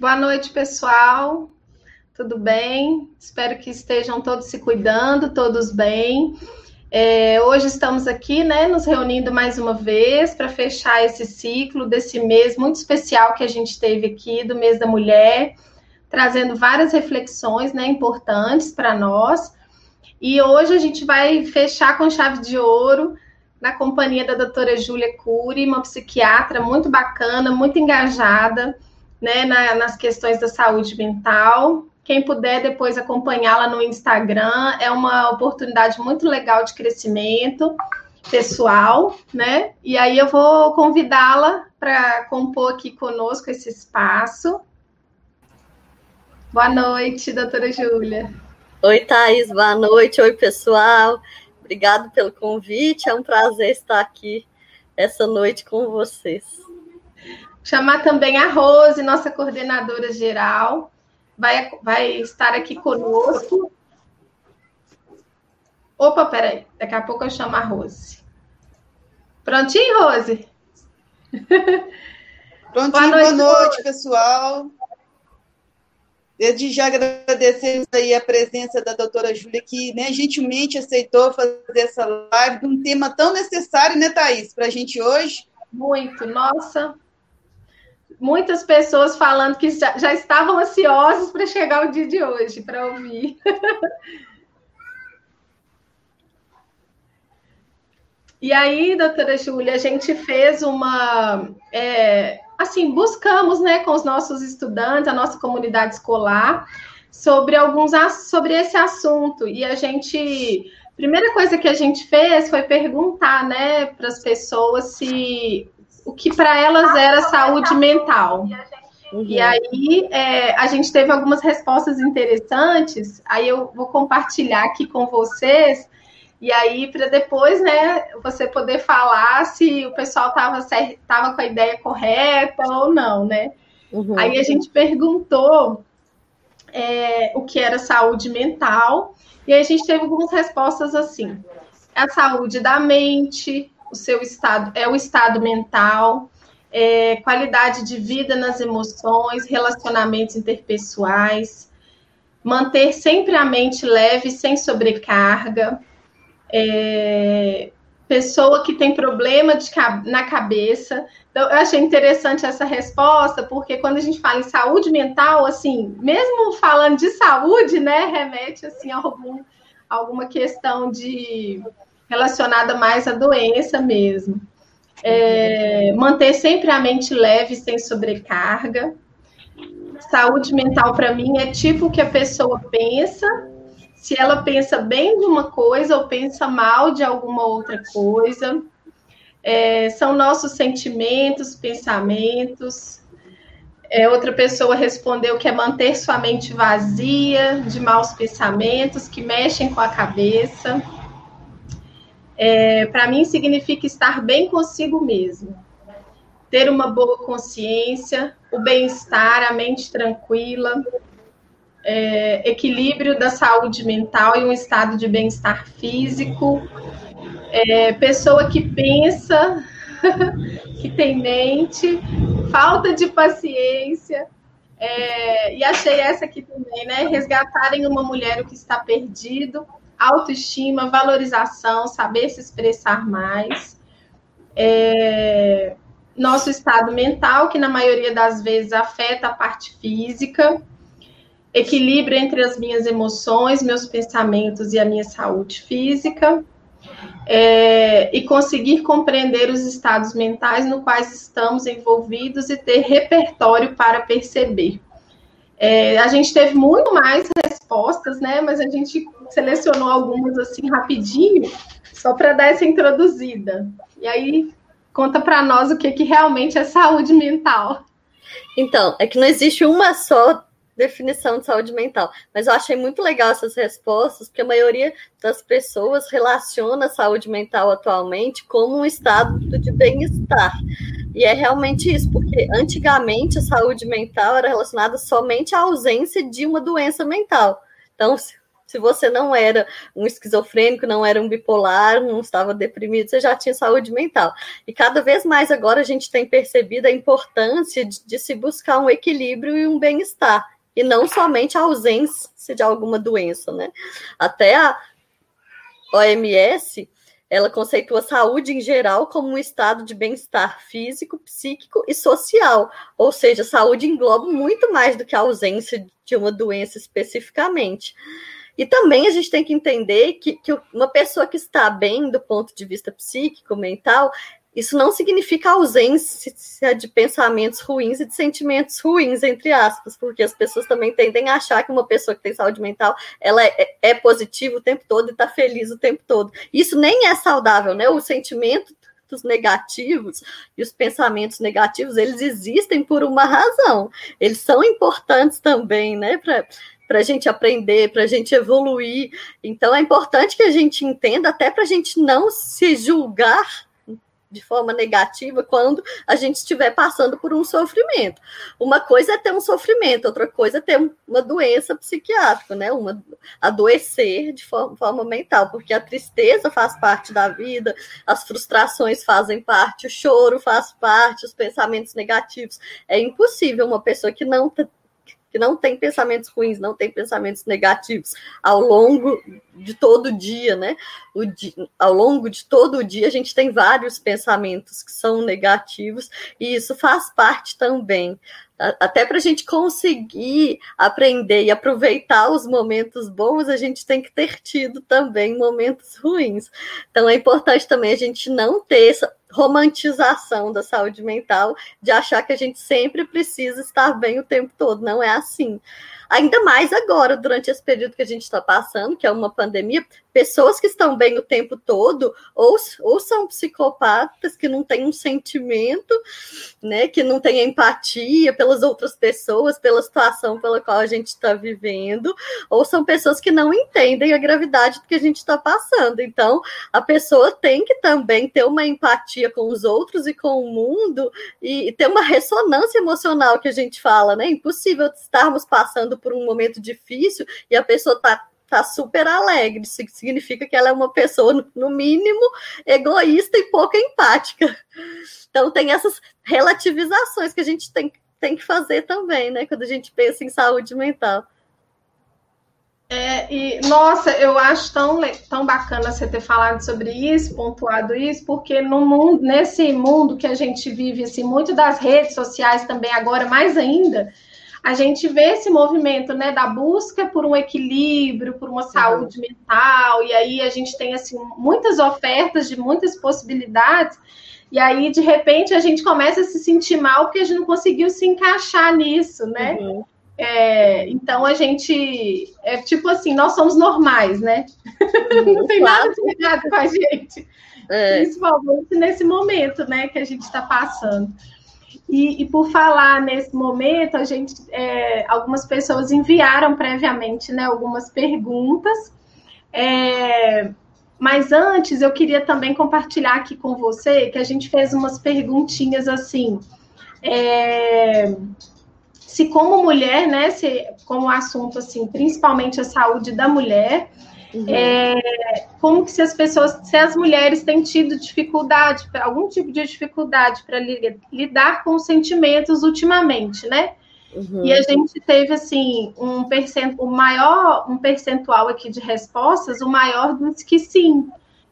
Boa noite, pessoal. Tudo bem? Espero que estejam todos se cuidando, todos bem. É, hoje estamos aqui, né, nos reunindo mais uma vez para fechar esse ciclo desse mês muito especial que a gente teve aqui, do mês da mulher, trazendo várias reflexões, né, importantes para nós. E hoje a gente vai fechar com chave de ouro na companhia da doutora Júlia Cury, uma psiquiatra muito bacana, muito engajada né, na, nas questões da saúde mental. Quem puder depois acompanhá-la no Instagram, é uma oportunidade muito legal de crescimento pessoal, né? E aí eu vou convidá-la para compor aqui conosco esse espaço. Boa noite, doutora Júlia. Oi, Thaís, boa noite. Oi, pessoal. Obrigado pelo convite. É um prazer estar aqui essa noite com vocês. Chamar também a Rose, nossa coordenadora geral, vai, vai estar aqui conosco. Opa, peraí, daqui a pouco eu chamo a Rose. Prontinho, Rose? Prontinho, boa noite, boa noite pessoal. Desde já agradecemos aí a presença da doutora Júlia, que né, gentilmente aceitou fazer essa live de um tema tão necessário, né, Thaís, para a gente hoje. Muito, nossa. Muitas pessoas falando que já, já estavam ansiosos para chegar o dia de hoje, para ouvir. E aí, doutora Júlia, a gente fez uma. É, assim, buscamos, né, com os nossos estudantes, a nossa comunidade escolar, sobre alguns sobre esse assunto. E a gente. Primeira coisa que a gente fez foi perguntar, né, para as pessoas se o que para elas era saúde mental. Uhum. E aí é, a gente teve algumas respostas interessantes. Aí eu vou compartilhar aqui com vocês e aí, para depois, né, você poder falar se o pessoal estava tava com a ideia correta ou não, né? Uhum. Aí a gente perguntou é, o que era saúde mental, e aí a gente teve algumas respostas assim: a saúde da mente, o seu estado, é o estado mental, é, qualidade de vida nas emoções, relacionamentos interpessoais, manter sempre a mente leve, sem sobrecarga é, pessoa que tem problema de, na cabeça. Então, eu achei interessante essa resposta, porque quando a gente fala em saúde mental, assim, mesmo falando de saúde, né, remete assim a algum, alguma questão de relacionada mais à doença mesmo. É, manter sempre a mente leve, sem sobrecarga. Saúde mental, para mim, é tipo o que a pessoa pensa se ela pensa bem de uma coisa ou pensa mal de alguma outra coisa. É, são nossos sentimentos, pensamentos. É, outra pessoa respondeu que é manter sua mente vazia de maus pensamentos que mexem com a cabeça. É, Para mim, significa estar bem consigo mesmo, ter uma boa consciência, o bem-estar, a mente tranquila, é, equilíbrio da saúde mental e um estado de bem-estar físico, é, pessoa que pensa, que tem mente, falta de paciência. É, e achei essa aqui também, né? Resgatarem uma mulher o que está perdido, autoestima, valorização, saber se expressar mais. É, nosso estado mental, que na maioria das vezes afeta a parte física equilíbrio entre as minhas emoções, meus pensamentos e a minha saúde física, é, e conseguir compreender os estados mentais no quais estamos envolvidos e ter repertório para perceber. É, a gente teve muito mais respostas, né? Mas a gente selecionou algumas assim rapidinho, só para dar essa introduzida. E aí conta para nós o que, que realmente é saúde mental. Então, é que não existe uma só definição de saúde mental. Mas eu achei muito legal essas respostas, porque a maioria das pessoas relaciona a saúde mental atualmente como um estado de bem-estar. E é realmente isso, porque antigamente a saúde mental era relacionada somente à ausência de uma doença mental. Então, se você não era um esquizofrênico, não era um bipolar, não estava deprimido, você já tinha saúde mental. E cada vez mais agora a gente tem percebido a importância de, de se buscar um equilíbrio e um bem-estar, e não somente a ausência de alguma doença, né? Até a OMS ela conceitua saúde em geral como um estado de bem-estar físico, psíquico e social. Ou seja, saúde engloba muito mais do que a ausência de uma doença especificamente. E também a gente tem que entender que, que uma pessoa que está bem do ponto de vista psíquico, mental, isso não significa ausência de pensamentos ruins e de sentimentos ruins, entre aspas, porque as pessoas também tendem a achar que uma pessoa que tem saúde mental ela é, é positiva o tempo todo e está feliz o tempo todo. Isso nem é saudável, né? O sentimento os negativos e os pensamentos negativos, eles existem por uma razão. Eles são importantes também, né, para a gente aprender, para a gente evoluir. Então, é importante que a gente entenda, até para a gente não se julgar de forma negativa quando a gente estiver passando por um sofrimento. Uma coisa é ter um sofrimento, outra coisa é ter uma doença psiquiátrica, né? Uma adoecer de forma, forma mental, porque a tristeza faz parte da vida, as frustrações fazem parte, o choro faz parte, os pensamentos negativos. É impossível uma pessoa que não que não tem pensamentos ruins, não tem pensamentos negativos ao longo de todo o dia, né? O dia, ao longo de todo o dia, a gente tem vários pensamentos que são negativos, e isso faz parte também até para a gente conseguir aprender e aproveitar os momentos bons, a gente tem que ter tido também momentos ruins. Então é importante também a gente não ter essa romantização da saúde mental, de achar que a gente sempre precisa estar bem o tempo todo. Não é assim. Ainda mais agora, durante esse período que a gente está passando, que é uma pandemia, pessoas que estão bem o tempo todo, ou, ou são psicopatas que não têm um sentimento, né, que não têm empatia pelas outras pessoas, pela situação pela qual a gente está vivendo, ou são pessoas que não entendem a gravidade do que a gente está passando. Então, a pessoa tem que também ter uma empatia com os outros e com o mundo e, e ter uma ressonância emocional que a gente fala, né? Impossível estarmos passando por um momento difícil e a pessoa está tá super alegre. Isso significa que ela é uma pessoa, no mínimo, egoísta e pouco empática. Então, tem essas relativizações que a gente tem, tem que fazer também, né? Quando a gente pensa em saúde mental. É, e, nossa, eu acho tão, tão bacana você ter falado sobre isso, pontuado isso, porque no mundo, nesse mundo que a gente vive, assim, muito das redes sociais também agora, mais ainda, a gente vê esse movimento né, da busca por um equilíbrio, por uma saúde uhum. mental, e aí a gente tem assim muitas ofertas de muitas possibilidades, e aí de repente a gente começa a se sentir mal porque a gente não conseguiu se encaixar nisso, né? Uhum. É, então a gente é tipo assim, nós somos normais, né? Uhum, não tem claro. nada de errado com a gente. É. Principalmente nesse momento, né, que a gente está passando. E, e, por falar nesse momento, a gente, é, algumas pessoas enviaram previamente, né, algumas perguntas. É, mas antes, eu queria também compartilhar aqui com você que a gente fez umas perguntinhas assim. É, se como mulher, né, se, como assunto assim, principalmente a saúde da mulher, Uhum. É, como que se as pessoas, se as mulheres têm tido dificuldade, algum tipo de dificuldade para lidar com os sentimentos ultimamente, né? Uhum. E a gente teve assim um percentual maior, um percentual aqui de respostas, o maior dos que sim,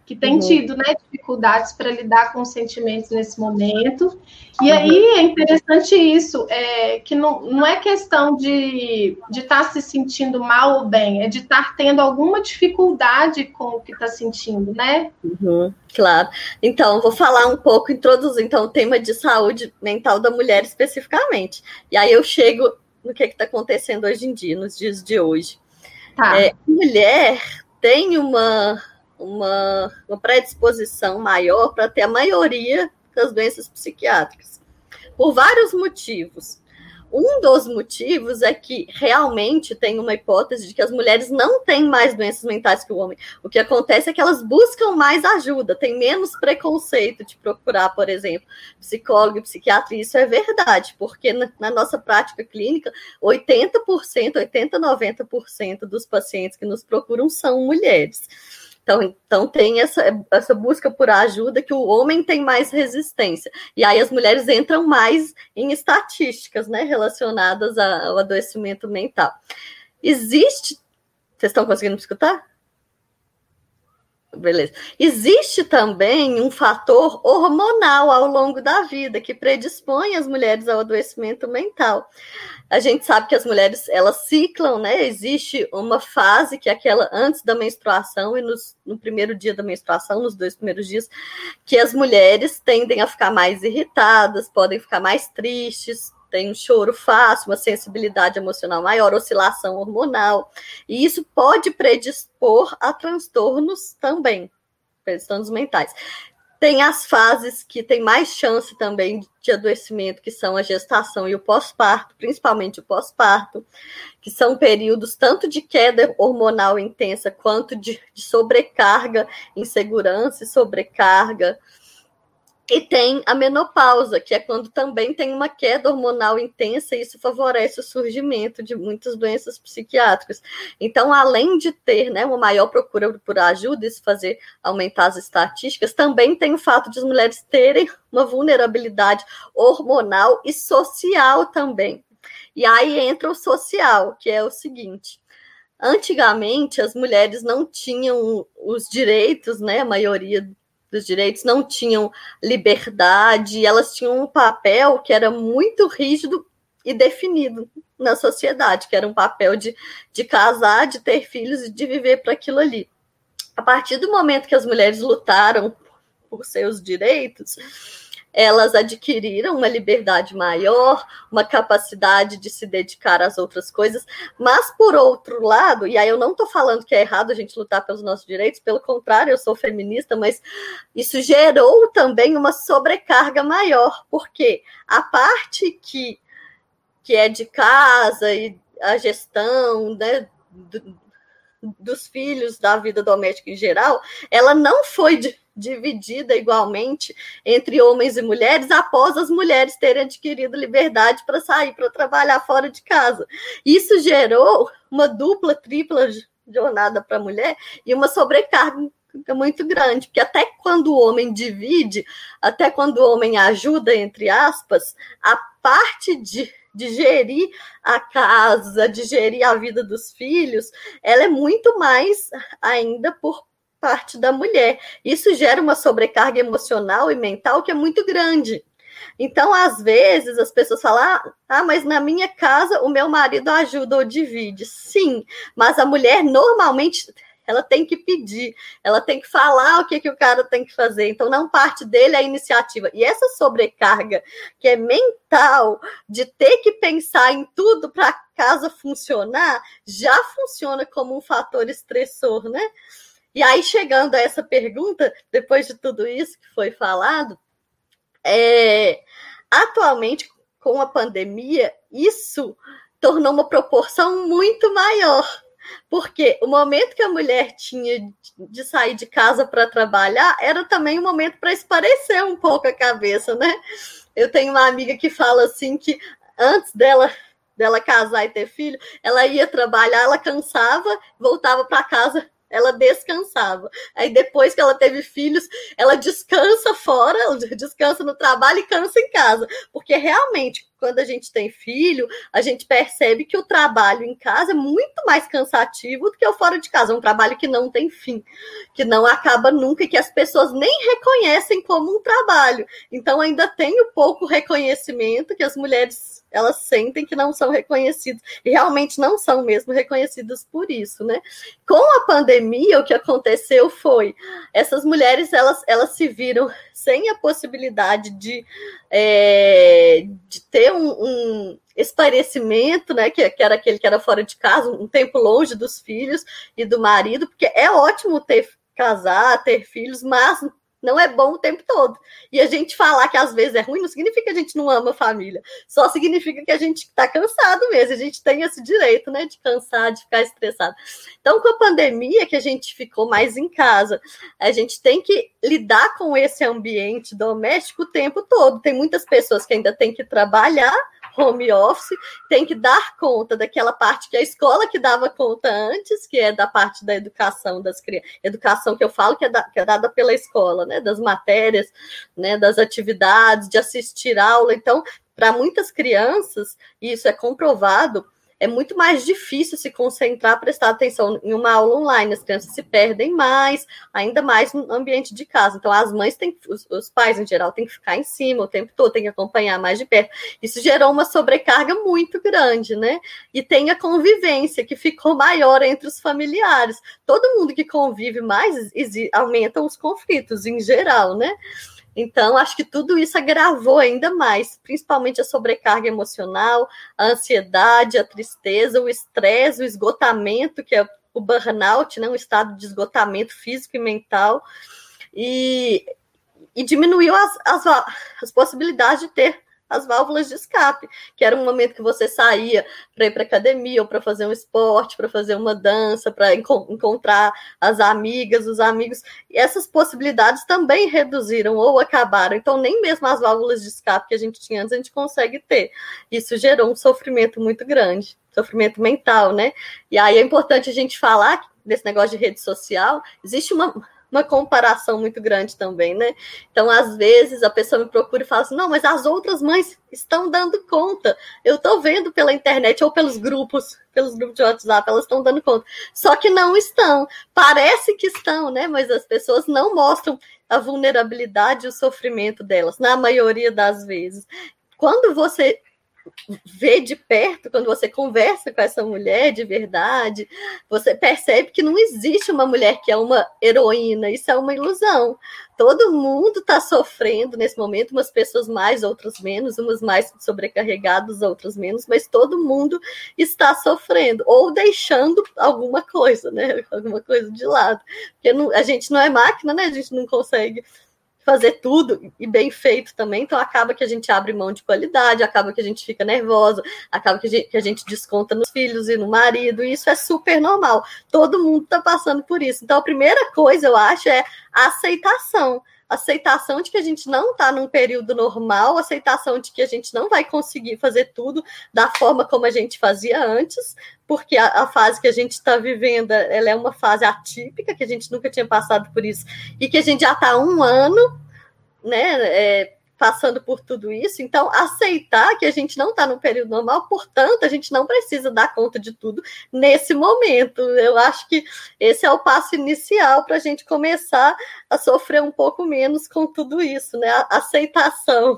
que tem uhum. tido né, dificuldades para lidar com os sentimentos nesse momento. E uhum. aí é interessante isso, é, que não, não é questão de estar tá se sentindo mal ou bem, é de estar tá tendo alguma dificuldade com o que está sentindo, né? Uhum, claro. Então, vou falar um pouco, introduzir então, o tema de saúde mental da mulher especificamente. E aí eu chego no que está acontecendo hoje em dia, nos dias de hoje. Tá. É, mulher tem uma uma, uma predisposição maior para ter a maioria das doenças psiquiátricas, por vários motivos. Um dos motivos é que realmente tem uma hipótese de que as mulheres não têm mais doenças mentais que o homem. O que acontece é que elas buscam mais ajuda, tem menos preconceito de procurar, por exemplo, psicólogo e psiquiatria. Isso é verdade, porque na, na nossa prática clínica, 80%, 80, 90% dos pacientes que nos procuram são mulheres. Então, então tem essa, essa busca por ajuda que o homem tem mais resistência. E aí as mulheres entram mais em estatísticas né, relacionadas ao adoecimento mental. Existe. Vocês estão conseguindo me escutar? Beleza. Existe também um fator hormonal ao longo da vida que predispõe as mulheres ao adoecimento mental. A gente sabe que as mulheres elas ciclam, né? Existe uma fase que é aquela antes da menstruação e nos, no primeiro dia da menstruação, nos dois primeiros dias, que as mulheres tendem a ficar mais irritadas, podem ficar mais tristes, tem um choro fácil, uma sensibilidade emocional maior, oscilação hormonal, e isso pode predispor a transtornos também, transtornos mentais. Tem as fases que tem mais chance também de adoecimento, que são a gestação e o pós-parto, principalmente o pós-parto, que são períodos tanto de queda hormonal intensa quanto de, de sobrecarga, insegurança e sobrecarga e tem a menopausa, que é quando também tem uma queda hormonal intensa, e isso favorece o surgimento de muitas doenças psiquiátricas. Então, além de ter né, uma maior procura por ajuda, isso fazer aumentar as estatísticas, também tem o fato de as mulheres terem uma vulnerabilidade hormonal e social também. E aí entra o social, que é o seguinte. Antigamente, as mulheres não tinham os direitos, né? A maioria dos direitos não tinham liberdade, elas tinham um papel que era muito rígido e definido na sociedade, que era um papel de, de casar, de ter filhos e de viver para aquilo ali. A partir do momento que as mulheres lutaram por seus direitos, elas adquiriram uma liberdade maior, uma capacidade de se dedicar às outras coisas, mas por outro lado, e aí eu não estou falando que é errado a gente lutar pelos nossos direitos, pelo contrário, eu sou feminista, mas isso gerou também uma sobrecarga maior, porque a parte que, que é de casa e a gestão, né, do, dos filhos da vida doméstica em geral, ela não foi de, dividida igualmente entre homens e mulheres após as mulheres terem adquirido liberdade para sair para trabalhar fora de casa. Isso gerou uma dupla, tripla jornada para a mulher e uma sobrecarga muito grande, porque até quando o homem divide, até quando o homem ajuda, entre aspas, a parte de, de gerir a casa, de gerir a vida dos filhos, ela é muito mais ainda por parte da mulher. Isso gera uma sobrecarga emocional e mental que é muito grande. Então, às vezes, as pessoas falam: ah, ah, mas na minha casa o meu marido ajuda ou divide. Sim, mas a mulher normalmente ela tem que pedir, ela tem que falar o que, que o cara tem que fazer. Então, não parte dele a iniciativa. E essa sobrecarga que é mental, de ter que pensar em tudo para a casa funcionar, já funciona como um fator estressor, né? E aí, chegando a essa pergunta, depois de tudo isso que foi falado, é, atualmente, com a pandemia, isso tornou uma proporção muito maior. Porque o momento que a mulher tinha de sair de casa para trabalhar era também um momento para esparecer um pouco a cabeça, né? Eu tenho uma amiga que fala assim que antes dela dela casar e ter filho, ela ia trabalhar, ela cansava, voltava para casa ela descansava. Aí depois que ela teve filhos, ela descansa fora, descansa no trabalho e cansa em casa. Porque realmente, quando a gente tem filho, a gente percebe que o trabalho em casa é muito mais cansativo do que o fora de casa. É um trabalho que não tem fim, que não acaba nunca e que as pessoas nem reconhecem como um trabalho. Então ainda tem o pouco reconhecimento que as mulheres elas sentem que não são reconhecidas, e realmente não são mesmo reconhecidas por isso, né? Com a pandemia, o que aconteceu foi, essas mulheres, elas, elas se viram sem a possibilidade de, é, de ter um, um esparecimento, né, que, que, era aquele que era fora de casa, um tempo longe dos filhos e do marido, porque é ótimo ter casar, ter filhos, mas não é bom o tempo todo. E a gente falar que às vezes é ruim não significa que a gente não ama a família. Só significa que a gente está cansado mesmo. A gente tem esse direito, né, de cansar, de ficar estressado. Então, com a pandemia, que a gente ficou mais em casa, a gente tem que lidar com esse ambiente doméstico o tempo todo. Tem muitas pessoas que ainda têm que trabalhar home office, tem que dar conta daquela parte que a escola que dava conta antes, que é da parte da educação das crianças, educação que eu falo que é, da, que é dada pela escola, né, das matérias, né, das atividades, de assistir aula. Então, para muitas crianças, isso é comprovado, é muito mais difícil se concentrar, prestar atenção em uma aula online. As crianças se perdem mais, ainda mais no ambiente de casa. Então, as mães têm, os, os pais em geral, têm que ficar em cima o tempo todo, têm que acompanhar mais de perto. Isso gerou uma sobrecarga muito grande, né? E tem a convivência que ficou maior entre os familiares. Todo mundo que convive mais aumentam os conflitos em geral, né? Então, acho que tudo isso agravou ainda mais, principalmente a sobrecarga emocional, a ansiedade, a tristeza, o estresse, o esgotamento, que é o burnout, né, um estado de esgotamento físico e mental, e, e diminuiu as, as, as possibilidades de ter as válvulas de escape, que era um momento que você saía para ir para academia ou para fazer um esporte, para fazer uma dança, para enco encontrar as amigas, os amigos. E essas possibilidades também reduziram ou acabaram. Então, nem mesmo as válvulas de escape que a gente tinha antes a gente consegue ter. Isso gerou um sofrimento muito grande, sofrimento mental, né? E aí é importante a gente falar desse negócio de rede social. Existe uma uma comparação muito grande também, né? Então, às vezes, a pessoa me procura e fala assim: não, mas as outras mães estão dando conta. Eu estou vendo pela internet ou pelos grupos, pelos grupos de WhatsApp, elas estão dando conta. Só que não estão. Parece que estão, né? Mas as pessoas não mostram a vulnerabilidade e o sofrimento delas, na maioria das vezes. Quando você vê de perto, quando você conversa com essa mulher de verdade, você percebe que não existe uma mulher que é uma heroína, isso é uma ilusão. Todo mundo está sofrendo nesse momento, umas pessoas mais, outras menos, umas mais sobrecarregadas, outras menos, mas todo mundo está sofrendo, ou deixando alguma coisa, né? Alguma coisa de lado. Porque não, a gente não é máquina, né? A gente não consegue fazer tudo e bem feito também, então acaba que a gente abre mão de qualidade, acaba que a gente fica nervosa, acaba que a gente, que a gente desconta nos filhos e no marido, e isso é super normal. Todo mundo está passando por isso. Então, a primeira coisa, eu acho, é aceitação aceitação de que a gente não está num período normal, aceitação de que a gente não vai conseguir fazer tudo da forma como a gente fazia antes, porque a, a fase que a gente está vivendo ela é uma fase atípica, que a gente nunca tinha passado por isso, e que a gente já está um ano né, é, passando por tudo isso. Então, aceitar que a gente não está no período normal, portanto, a gente não precisa dar conta de tudo nesse momento. Eu acho que esse é o passo inicial para a gente começar a sofrer um pouco menos com tudo isso, né? A aceitação.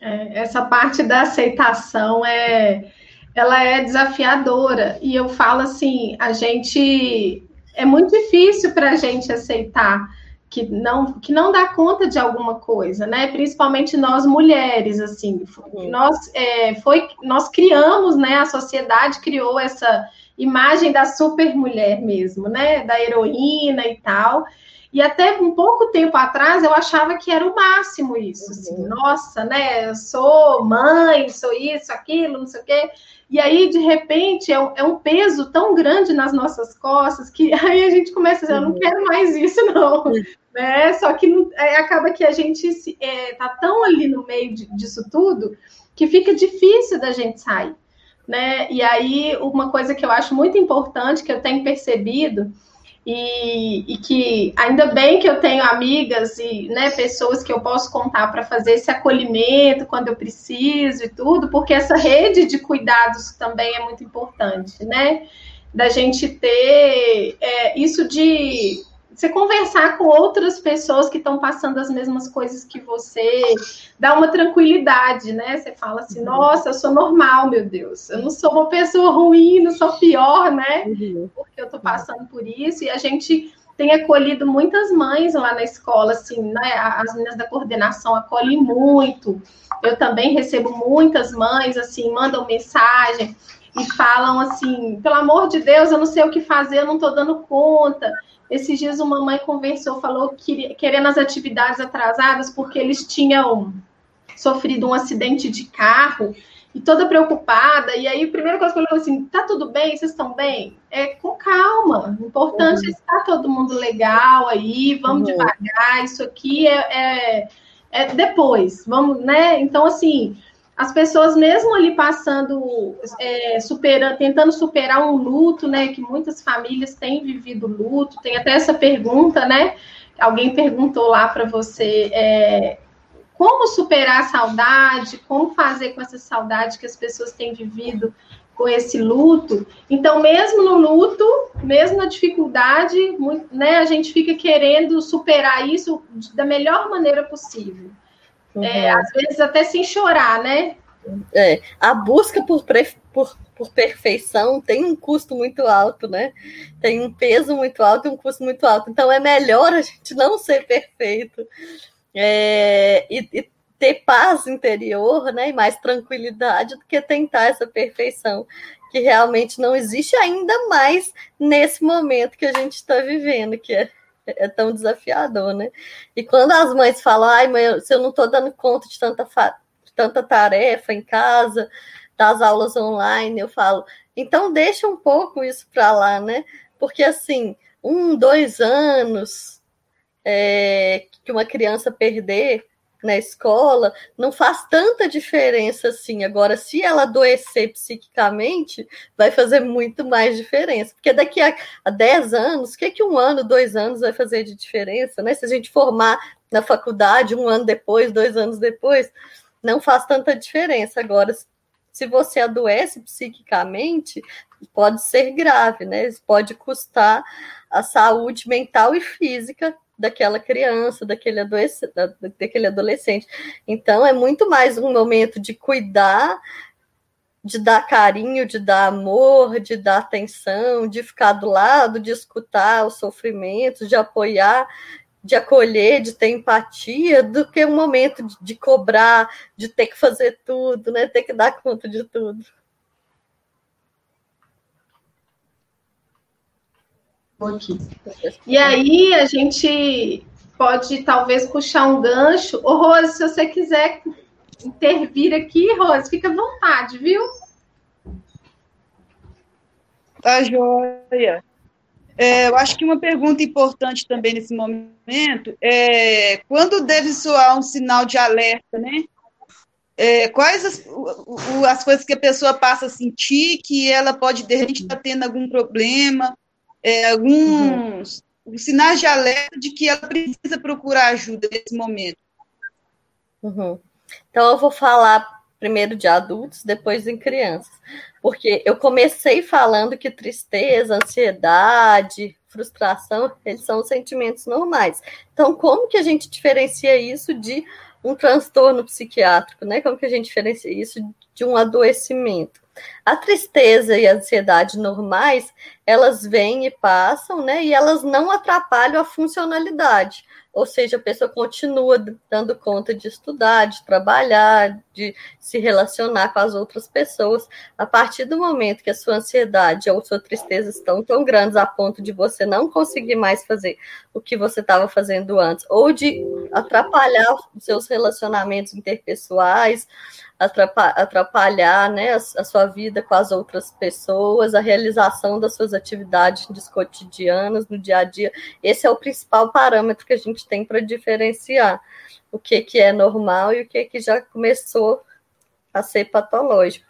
É, essa parte da aceitação é ela é desafiadora e eu falo assim a gente é muito difícil para a gente aceitar que não, que não dá conta de alguma coisa, né? Principalmente nós mulheres, assim, uhum. nós é, foi, nós criamos, né? A sociedade criou essa imagem da super mulher mesmo, né? Da heroína e tal. E até um pouco tempo atrás eu achava que era o máximo isso, assim, uhum. nossa, né? Eu sou mãe, sou isso, aquilo, não sei o quê. E aí, de repente, é um, é um, peso tão grande nas nossas costas que aí a gente começa a dizer, eu não uhum. quero mais isso, não. Né? Só que é, acaba que a gente está é, tá tão ali no meio de, disso tudo que fica difícil da gente sair. Né? E aí, uma coisa que eu acho muito importante, que eu tenho percebido, e, e, que ainda bem que eu tenho amigas e né, pessoas que eu posso contar para fazer esse acolhimento quando eu preciso e tudo, porque essa rede de cuidados também é muito importante, né? Da gente ter é, isso de você conversar com outras pessoas que estão passando as mesmas coisas que você, dá uma tranquilidade, né? Você fala assim, uhum. nossa, eu sou normal, meu Deus. Eu não sou uma pessoa ruim, não sou pior, né? Uhum. Porque eu tô passando por isso. E a gente tem acolhido muitas mães lá na escola, assim, né? As meninas da coordenação acolhem muito. Eu também recebo muitas mães, assim, mandam mensagem e falam assim: pelo amor de Deus, eu não sei o que fazer, eu não estou dando conta. Esses dias uma mãe conversou, falou que querendo as atividades atrasadas porque eles tinham sofrido um acidente de carro e toda preocupada. E aí, a primeira coisa que eu falei assim: tá tudo bem? Vocês estão bem? É com calma. O importante uhum. é estar todo mundo legal aí, vamos uhum. devagar. Isso aqui é, é, é, depois, vamos, né? Então, assim, as pessoas mesmo ali passando, é, superando, tentando superar um luto, né? Que muitas famílias têm vivido luto. Tem até essa pergunta, né? Alguém perguntou lá para você é, como superar a saudade, como fazer com essa saudade que as pessoas têm vivido com esse luto. Então, mesmo no luto, mesmo na dificuldade, muito, né, a gente fica querendo superar isso da melhor maneira possível. É, uhum. É, às vezes até sem chorar, né? É, a busca por, por, por perfeição tem um custo muito alto, né? Tem um peso muito alto e um custo muito alto. Então é melhor a gente não ser perfeito é, e, e, ter paz interior, né, e mais tranquilidade do que tentar essa perfeição que realmente não existe ainda mais nesse momento que a gente está vivendo, que é, é, tão desafiador, né? E quando as mães falam, ai, mãe, se eu não estou dando conta de tanta, de tanta tarefa em casa, das aulas online, eu falo, então deixa um pouco isso para lá, né? Porque assim, um, dois anos, é, que uma criança perder na escola não faz tanta diferença assim. Agora, se ela adoecer psiquicamente, vai fazer muito mais diferença. Porque daqui a, a 10 anos, o que, que um ano, dois anos vai fazer de diferença? Né? Se a gente formar na faculdade um ano depois, dois anos depois, não faz tanta diferença. Agora, se você adoece psiquicamente, pode ser grave, né? Pode custar a saúde mental e física daquela criança, daquele, daquele adolescente. Então, é muito mais um momento de cuidar, de dar carinho, de dar amor, de dar atenção, de ficar do lado, de escutar os sofrimentos, de apoiar, de acolher, de ter empatia, do que um momento de, de cobrar, de ter que fazer tudo, né? Ter que dar conta de tudo. Aqui. E aí a gente pode talvez puxar um gancho. Ô, Rose, se você quiser intervir aqui, Rose, fica à vontade, viu? Tá joia. É, eu acho que uma pergunta importante também nesse momento é quando deve soar um sinal de alerta, né? É, quais as, as coisas que a pessoa passa a sentir que ela pode, de repente, estar tá tendo algum problema, é, alguns uhum. sinais de alerta de que ela precisa procurar ajuda nesse momento. Uhum. Então, eu vou falar primeiro de adultos, depois em crianças. Porque eu comecei falando que tristeza, ansiedade, frustração, eles são sentimentos normais. Então, como que a gente diferencia isso de um transtorno psiquiátrico, né? Como que a gente diferencia isso de um adoecimento? A tristeza e a ansiedade normais, elas vêm e passam, né? E elas não atrapalham a funcionalidade. Ou seja, a pessoa continua dando conta de estudar, de trabalhar, de se relacionar com as outras pessoas. A partir do momento que a sua ansiedade ou sua tristeza estão tão grandes a ponto de você não conseguir mais fazer o que você estava fazendo antes, ou de atrapalhar os seus relacionamentos interpessoais, atrapalhar né, a, sua vida com as outras pessoas, a realização das suas atividades cotidianas no dia a dia. Esse é o principal parâmetro que a gente tem para diferenciar o que, que é normal e o que, que já começou a ser patológico.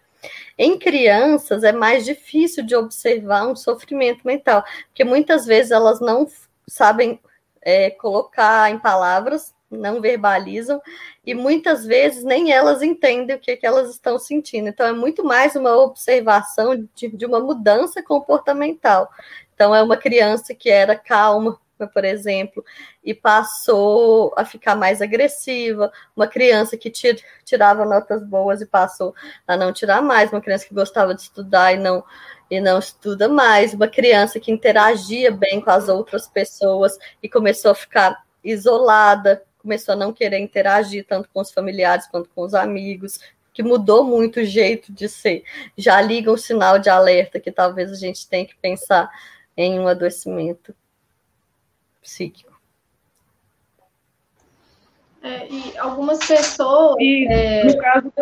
Em crianças é mais difícil de observar um sofrimento mental, porque muitas vezes elas não sabem é, colocar em palavras não verbalizam e muitas vezes nem elas entendem o que, que elas estão sentindo. Então, é muito mais uma observação de, de uma mudança comportamental. Então, é uma criança que era calma, por exemplo, e passou a ficar mais agressiva, uma criança que tirava notas boas e passou a não tirar mais, uma criança que gostava de estudar e não e não estuda mais, uma criança que interagia bem com as outras pessoas e começou a ficar isolada, começou a não querer interagir tanto com os familiares quanto com os amigos, que mudou muito o jeito de ser. Já liga um sinal de alerta que talvez a gente tenha que pensar em um adoecimento. psíquico. É, e algumas pessoas. E, é... no caso,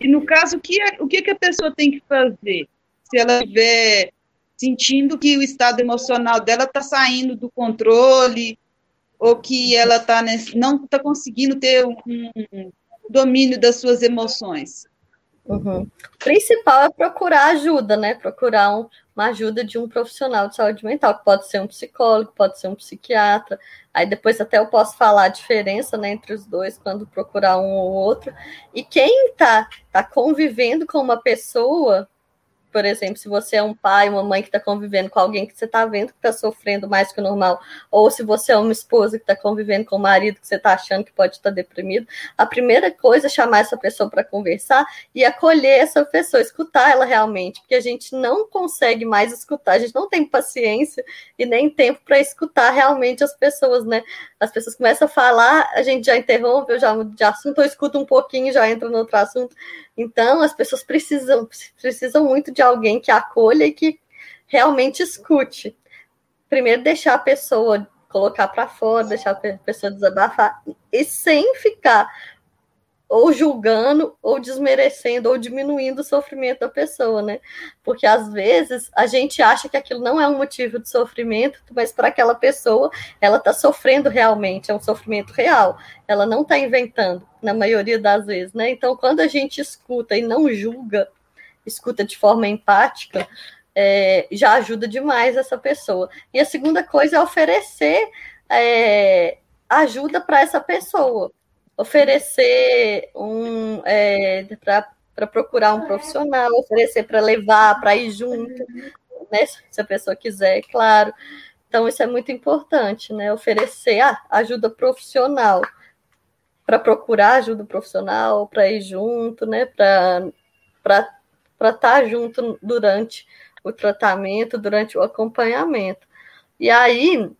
e no caso, o que, é, o que, que a pessoa tem que fazer? Se ela estiver sentindo que o estado emocional dela está saindo do controle, ou que ela tá nesse, não está conseguindo ter um, um, domínio das suas emoções. Uhum. O principal é procurar ajuda, né? Procurar um, uma ajuda de um profissional de saúde mental, que pode ser um psicólogo, pode ser um psiquiatra. Aí depois até eu posso falar a diferença né, entre os dois quando procurar um ou outro. E quem está tá convivendo com uma pessoa por exemplo, se você é um pai, uma mãe que está convivendo com alguém que você está vendo que está sofrendo mais que o normal, ou se você é uma esposa que está convivendo com o marido que você está achando que pode estar tá deprimido, a primeira coisa é chamar essa pessoa para conversar e acolher essa pessoa, escutar ela realmente, porque a gente não consegue mais escutar, a gente não tem paciência e nem tempo para escutar realmente as pessoas, né? As pessoas começam a falar, a gente já interrompe, eu já de assunto, eu escuto um pouquinho, já entra no outro assunto. Então, as pessoas precisam, precisam muito de alguém que acolha e que realmente escute. Primeiro, deixar a pessoa colocar para fora, deixar a pessoa desabafar, e sem ficar ou julgando, ou desmerecendo, ou diminuindo o sofrimento da pessoa, né? Porque às vezes a gente acha que aquilo não é um motivo de sofrimento, mas para aquela pessoa ela está sofrendo realmente, é um sofrimento real. Ela não está inventando, na maioria das vezes, né? Então, quando a gente escuta e não julga, escuta de forma empática, é, já ajuda demais essa pessoa. E a segunda coisa é oferecer é, ajuda para essa pessoa oferecer um é, para procurar um profissional, oferecer para levar, para ir junto, né? Se a pessoa quiser, claro. Então, isso é muito importante, né? Oferecer ah, ajuda profissional para procurar ajuda profissional, para ir junto, né? Para estar tá junto durante o tratamento, durante o acompanhamento. E aí,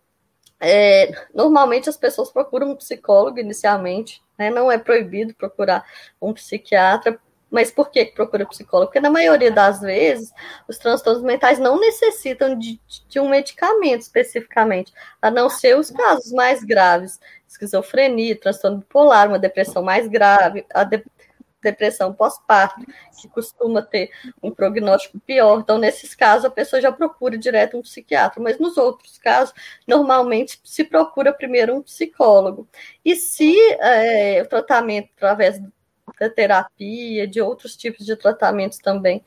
é, normalmente as pessoas procuram um psicólogo inicialmente, né? Não é proibido procurar um psiquiatra. Mas por que procura psicólogo? Porque na maioria das vezes os transtornos mentais não necessitam de, de um medicamento especificamente, a não ser os casos mais graves, esquizofrenia, transtorno bipolar, uma depressão mais grave, a de, depressão pós-parto, que costuma ter um prognóstico pior. Então, nesses casos, a pessoa já procura direto um psiquiatra, mas nos outros casos, normalmente se procura primeiro um psicólogo. E se é, o tratamento através da terapia, de outros tipos de tratamentos também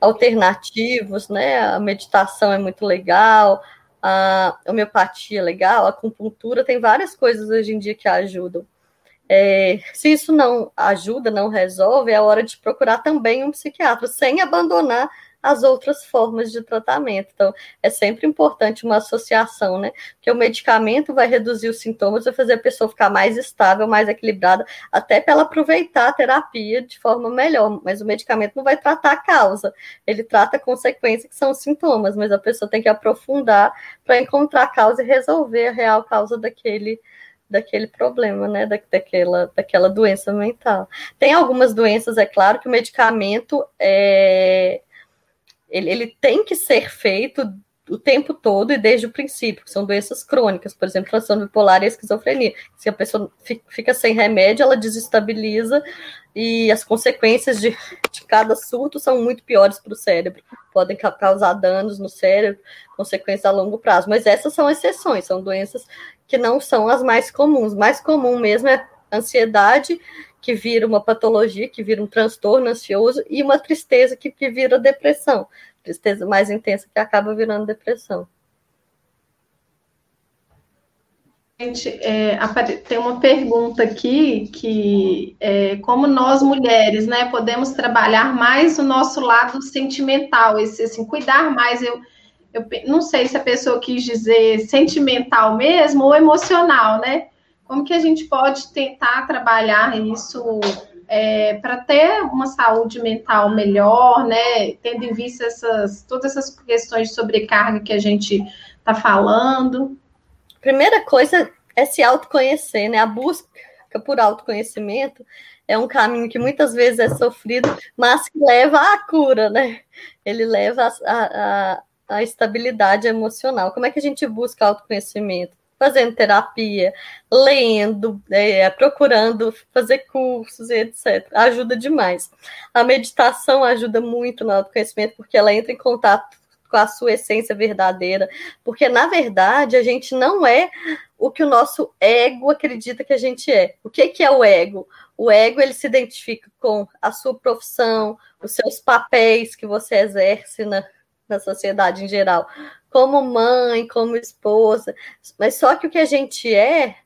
alternativos, né? A meditação é muito legal, a homeopatia é legal, a acupuntura, tem várias coisas hoje em dia que ajudam. É, se isso não ajuda, não resolve, é hora de procurar também um psiquiatra, sem abandonar as outras formas de tratamento. Então, é sempre importante uma associação, né? Porque o medicamento vai reduzir os sintomas, vai fazer a pessoa ficar mais estável, mais equilibrada, até para ela aproveitar a terapia de forma melhor. Mas o medicamento não vai tratar a causa, ele trata a consequência, que são os sintomas, mas a pessoa tem que aprofundar para encontrar a causa e resolver a real causa daquele daquele problema, né, da, daquela, daquela doença mental. Tem algumas doenças, é claro, que o medicamento é, ele, ele tem que ser feito o tempo todo e desde o princípio, que são doenças crônicas, por exemplo, transtorno bipolar e esquizofrenia. Se a pessoa fica sem remédio, ela desestabiliza e as consequências de, de cada surto são muito piores para o cérebro. Podem causar danos no cérebro, consequências a longo prazo. Mas essas são exceções, são doenças que não são as mais comuns. Mais comum mesmo é ansiedade, que vira uma patologia, que vira um transtorno ansioso, e uma tristeza que, que vira depressão. Tristeza mais intensa que acaba virando depressão. Gente, é, tem uma pergunta aqui que é, como nós mulheres, né, podemos trabalhar mais o nosso lado sentimental, esse assim, cuidar mais. Eu, eu não sei se a pessoa quis dizer sentimental mesmo ou emocional, né? Como que a gente pode tentar trabalhar isso é, para ter uma saúde mental melhor, né? Tendo em vista essas, todas essas questões de sobrecarga que a gente está falando. Primeira coisa é se autoconhecer, né? A busca por autoconhecimento é um caminho que muitas vezes é sofrido, mas que leva à cura, né? Ele leva a, a a estabilidade emocional. Como é que a gente busca autoconhecimento? Fazendo terapia, lendo, é, procurando fazer cursos, etc. Ajuda demais. A meditação ajuda muito no autoconhecimento, porque ela entra em contato com a sua essência verdadeira, porque na verdade a gente não é o que o nosso ego acredita que a gente é. O que, que é o ego? O ego ele se identifica com a sua profissão, os seus papéis que você exerce na, na sociedade em geral, como mãe, como esposa, mas só que o que a gente é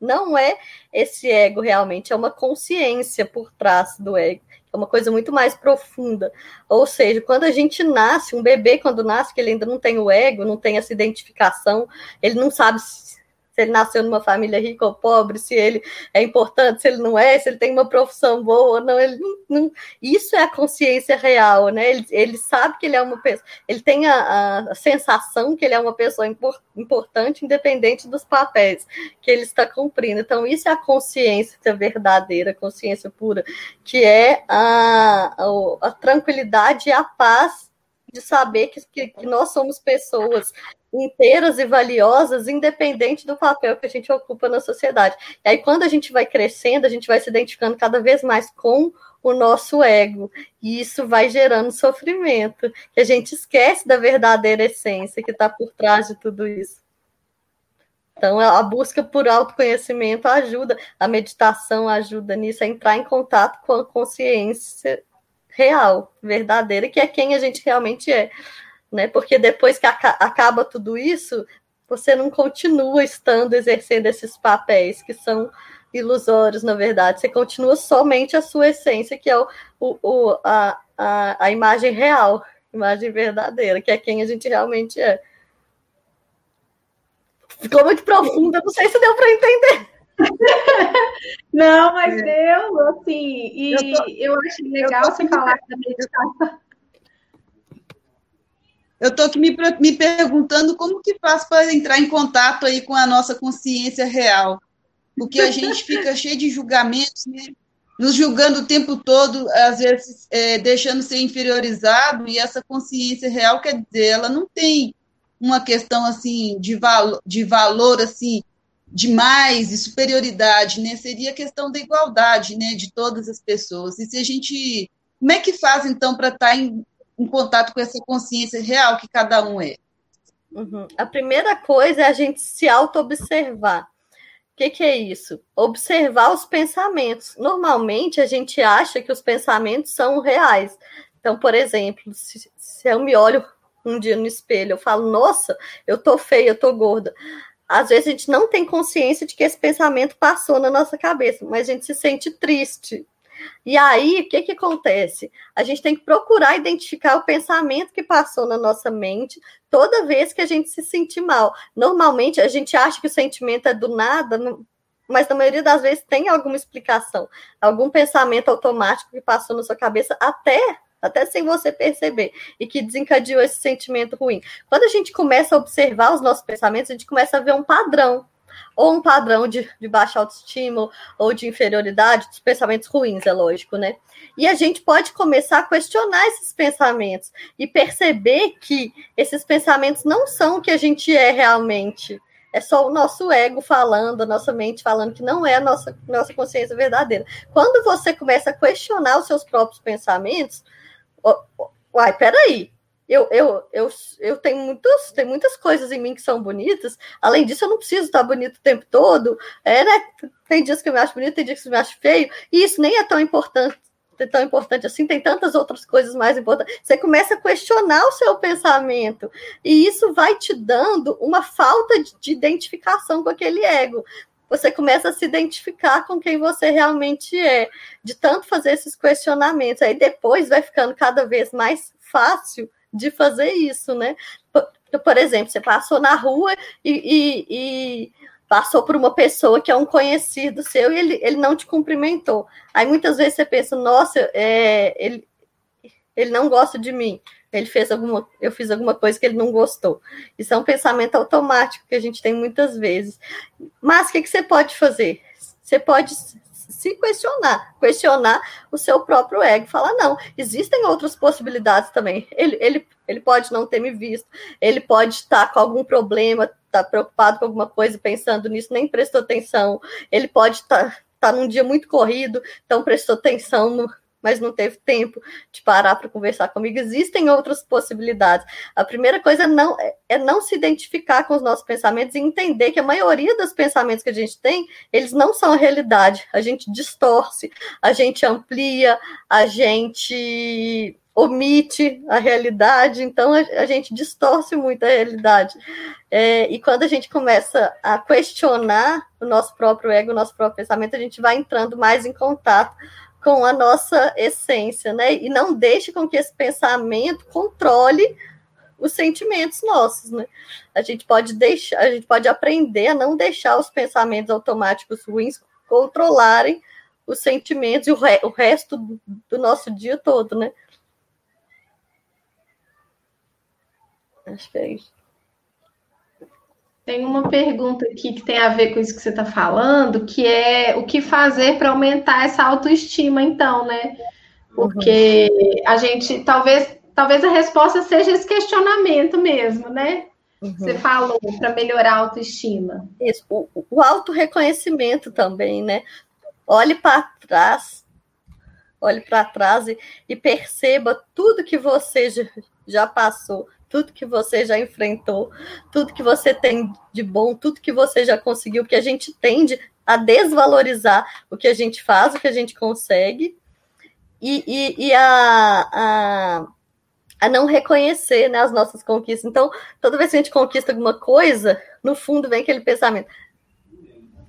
não é esse ego realmente, é uma consciência por trás do ego, é uma coisa muito mais profunda. Ou seja, quando a gente nasce, um bebê quando nasce, que ele ainda não tem o ego, não tem essa identificação, ele não sabe se ele nasceu numa família rica ou pobre, se ele é importante, se ele não é, se ele tem uma profissão boa ou não, ele não, não, isso é a consciência real, né? Ele, ele sabe que ele é uma pessoa, ele tem a, a sensação que ele é uma pessoa impor, importante, independente dos papéis que ele está cumprindo. Então, isso é a consciência verdadeira, a consciência pura, que é a, a, a tranquilidade e a paz de saber que, que nós somos pessoas inteiras e valiosas, independente do papel que a gente ocupa na sociedade. E aí, quando a gente vai crescendo, a gente vai se identificando cada vez mais com o nosso ego, e isso vai gerando sofrimento, que a gente esquece da verdadeira essência que está por trás de tudo isso. Então, a busca por autoconhecimento ajuda, a meditação ajuda nisso, a entrar em contato com a consciência real, verdadeira, que é quem a gente realmente é né? Porque depois que acaba tudo isso, você não continua estando exercendo esses papéis que são ilusórios, na verdade. Você continua somente a sua essência, que é o, o, a, a, a imagem real, imagem verdadeira, que é quem a gente realmente é. Ficou muito profunda, não sei se deu para entender. Não, mas é. deu, assim, e eu, tô, eu acho legal eu você falar da meditação. Eu estou aqui me, me perguntando como que faz para entrar em contato aí com a nossa consciência real. Porque a gente fica cheio de julgamentos, né? nos julgando o tempo todo, às vezes é, deixando ser inferiorizado, e essa consciência real, quer dizer, ela não tem uma questão assim de, valo, de valor assim de mais e superioridade, né? Seria a questão da igualdade, né, de todas as pessoas. E se a gente, como é que faz então para estar tá em, em contato com essa consciência real que cada um é? Uhum. A primeira coisa é a gente se auto-observar. O que, que, é isso? Observar os pensamentos. Normalmente a gente acha que os pensamentos são reais. Então, por exemplo, se, se eu me olho um dia no espelho, eu falo, nossa, eu tô feia, eu tô gorda. Às vezes a gente não tem consciência de que esse pensamento passou na nossa cabeça, mas a gente se sente triste, e aí, o que, que acontece? A gente tem que procurar identificar o pensamento que passou na nossa mente toda vez que a gente se sentir mal. Normalmente, a gente acha que o sentimento é do nada, mas na maioria das vezes tem alguma explicação, algum pensamento automático que passou na sua cabeça até até sem você perceber, e que desencadeou esse sentimento ruim. Quando a gente começa a observar os nossos pensamentos, a gente começa a ver um padrão ou um padrão de, de baixa autoestima ou de inferioridade, dos pensamentos ruins, é lógico, né? E a gente pode começar a questionar esses pensamentos e perceber que esses pensamentos não são o que a gente é realmente. É só o nosso ego falando, a nossa mente falando que não é a nossa, nossa consciência verdadeira. Quando você começa a questionar os seus próprios pensamentos, uai, peraí, eu, eu, eu, eu tenho, muitos, tenho muitas coisas em mim que são bonitas. Além disso, eu não preciso estar bonito o tempo todo. É, né? Tem dias que eu me acho bonito, tem dias que eu me acho feio. E isso nem é tão importante, tão importante assim. Tem tantas outras coisas mais importantes. Você começa a questionar o seu pensamento. E isso vai te dando uma falta de identificação com aquele ego você começa a se identificar com quem você realmente é, de tanto fazer esses questionamentos. Aí depois vai ficando cada vez mais fácil de fazer isso, né? Por, por exemplo, você passou na rua e, e, e, passou por uma pessoa que é um conhecido seu e ele, ele não te cumprimentou. Aí muitas vezes você pensa, nossa, é, ele, ele não gosta de mim. Ele fez alguma, eu fiz alguma coisa que ele não gostou. Isso é um pensamento automático que a gente tem muitas vezes. Mas o que, que você pode fazer? Você pode se questionar, questionar o seu próprio ego, falar, não, existem outras possibilidades também. Ele, ele, ele pode não ter me visto, ele pode estar com algum problema, estar tá preocupado com alguma coisa, pensando nisso, nem prestou atenção, ele pode estar, estar tá num dia muito corrido, então prestou atenção no, mas não teve tempo de parar para conversar comigo. Existem outras possibilidades. A primeira coisa é não, é não se identificar com os nossos pensamentos e entender que a maioria dos pensamentos que a gente tem, eles não são a realidade. A gente distorce, a gente amplia, a gente omite a realidade, então a, gente distorce muito a realidade. É, e quando a gente começa a questionar o nosso próprio ego, o nosso próprio pensamento, a gente vai entrando mais em contato com a nossa essência, né? E não deixe com que esse pensamento controle os sentimentos nossos, né? A gente pode deixar, a gente pode aprender a não deixar os pensamentos automáticos ruins controlarem os sentimentos e o, re, o resto do, do nosso dia todo, né? Acho que é isso. Tem uma pergunta aqui que tem a ver com isso que você está falando, que é o que fazer para aumentar essa autoestima, então, né? Porque uhum. a gente talvez, talvez a resposta seja esse questionamento mesmo, né? Uhum. Você falou para melhorar a autoestima. Isso, o, o autorreconhecimento também, né? Olhe para trás, olhe para trás e, e, perceba tudo que você já, já passou, tudo que você já enfrentou, tudo que você tem de bom, tudo que você já conseguiu, porque a gente tende a desvalorizar o que a gente faz, o que a gente consegue, e, e, e a, a, a, não reconhecer né, as nossas conquistas. Então, toda vez que a gente conquista alguma coisa, no fundo vem aquele pensamento: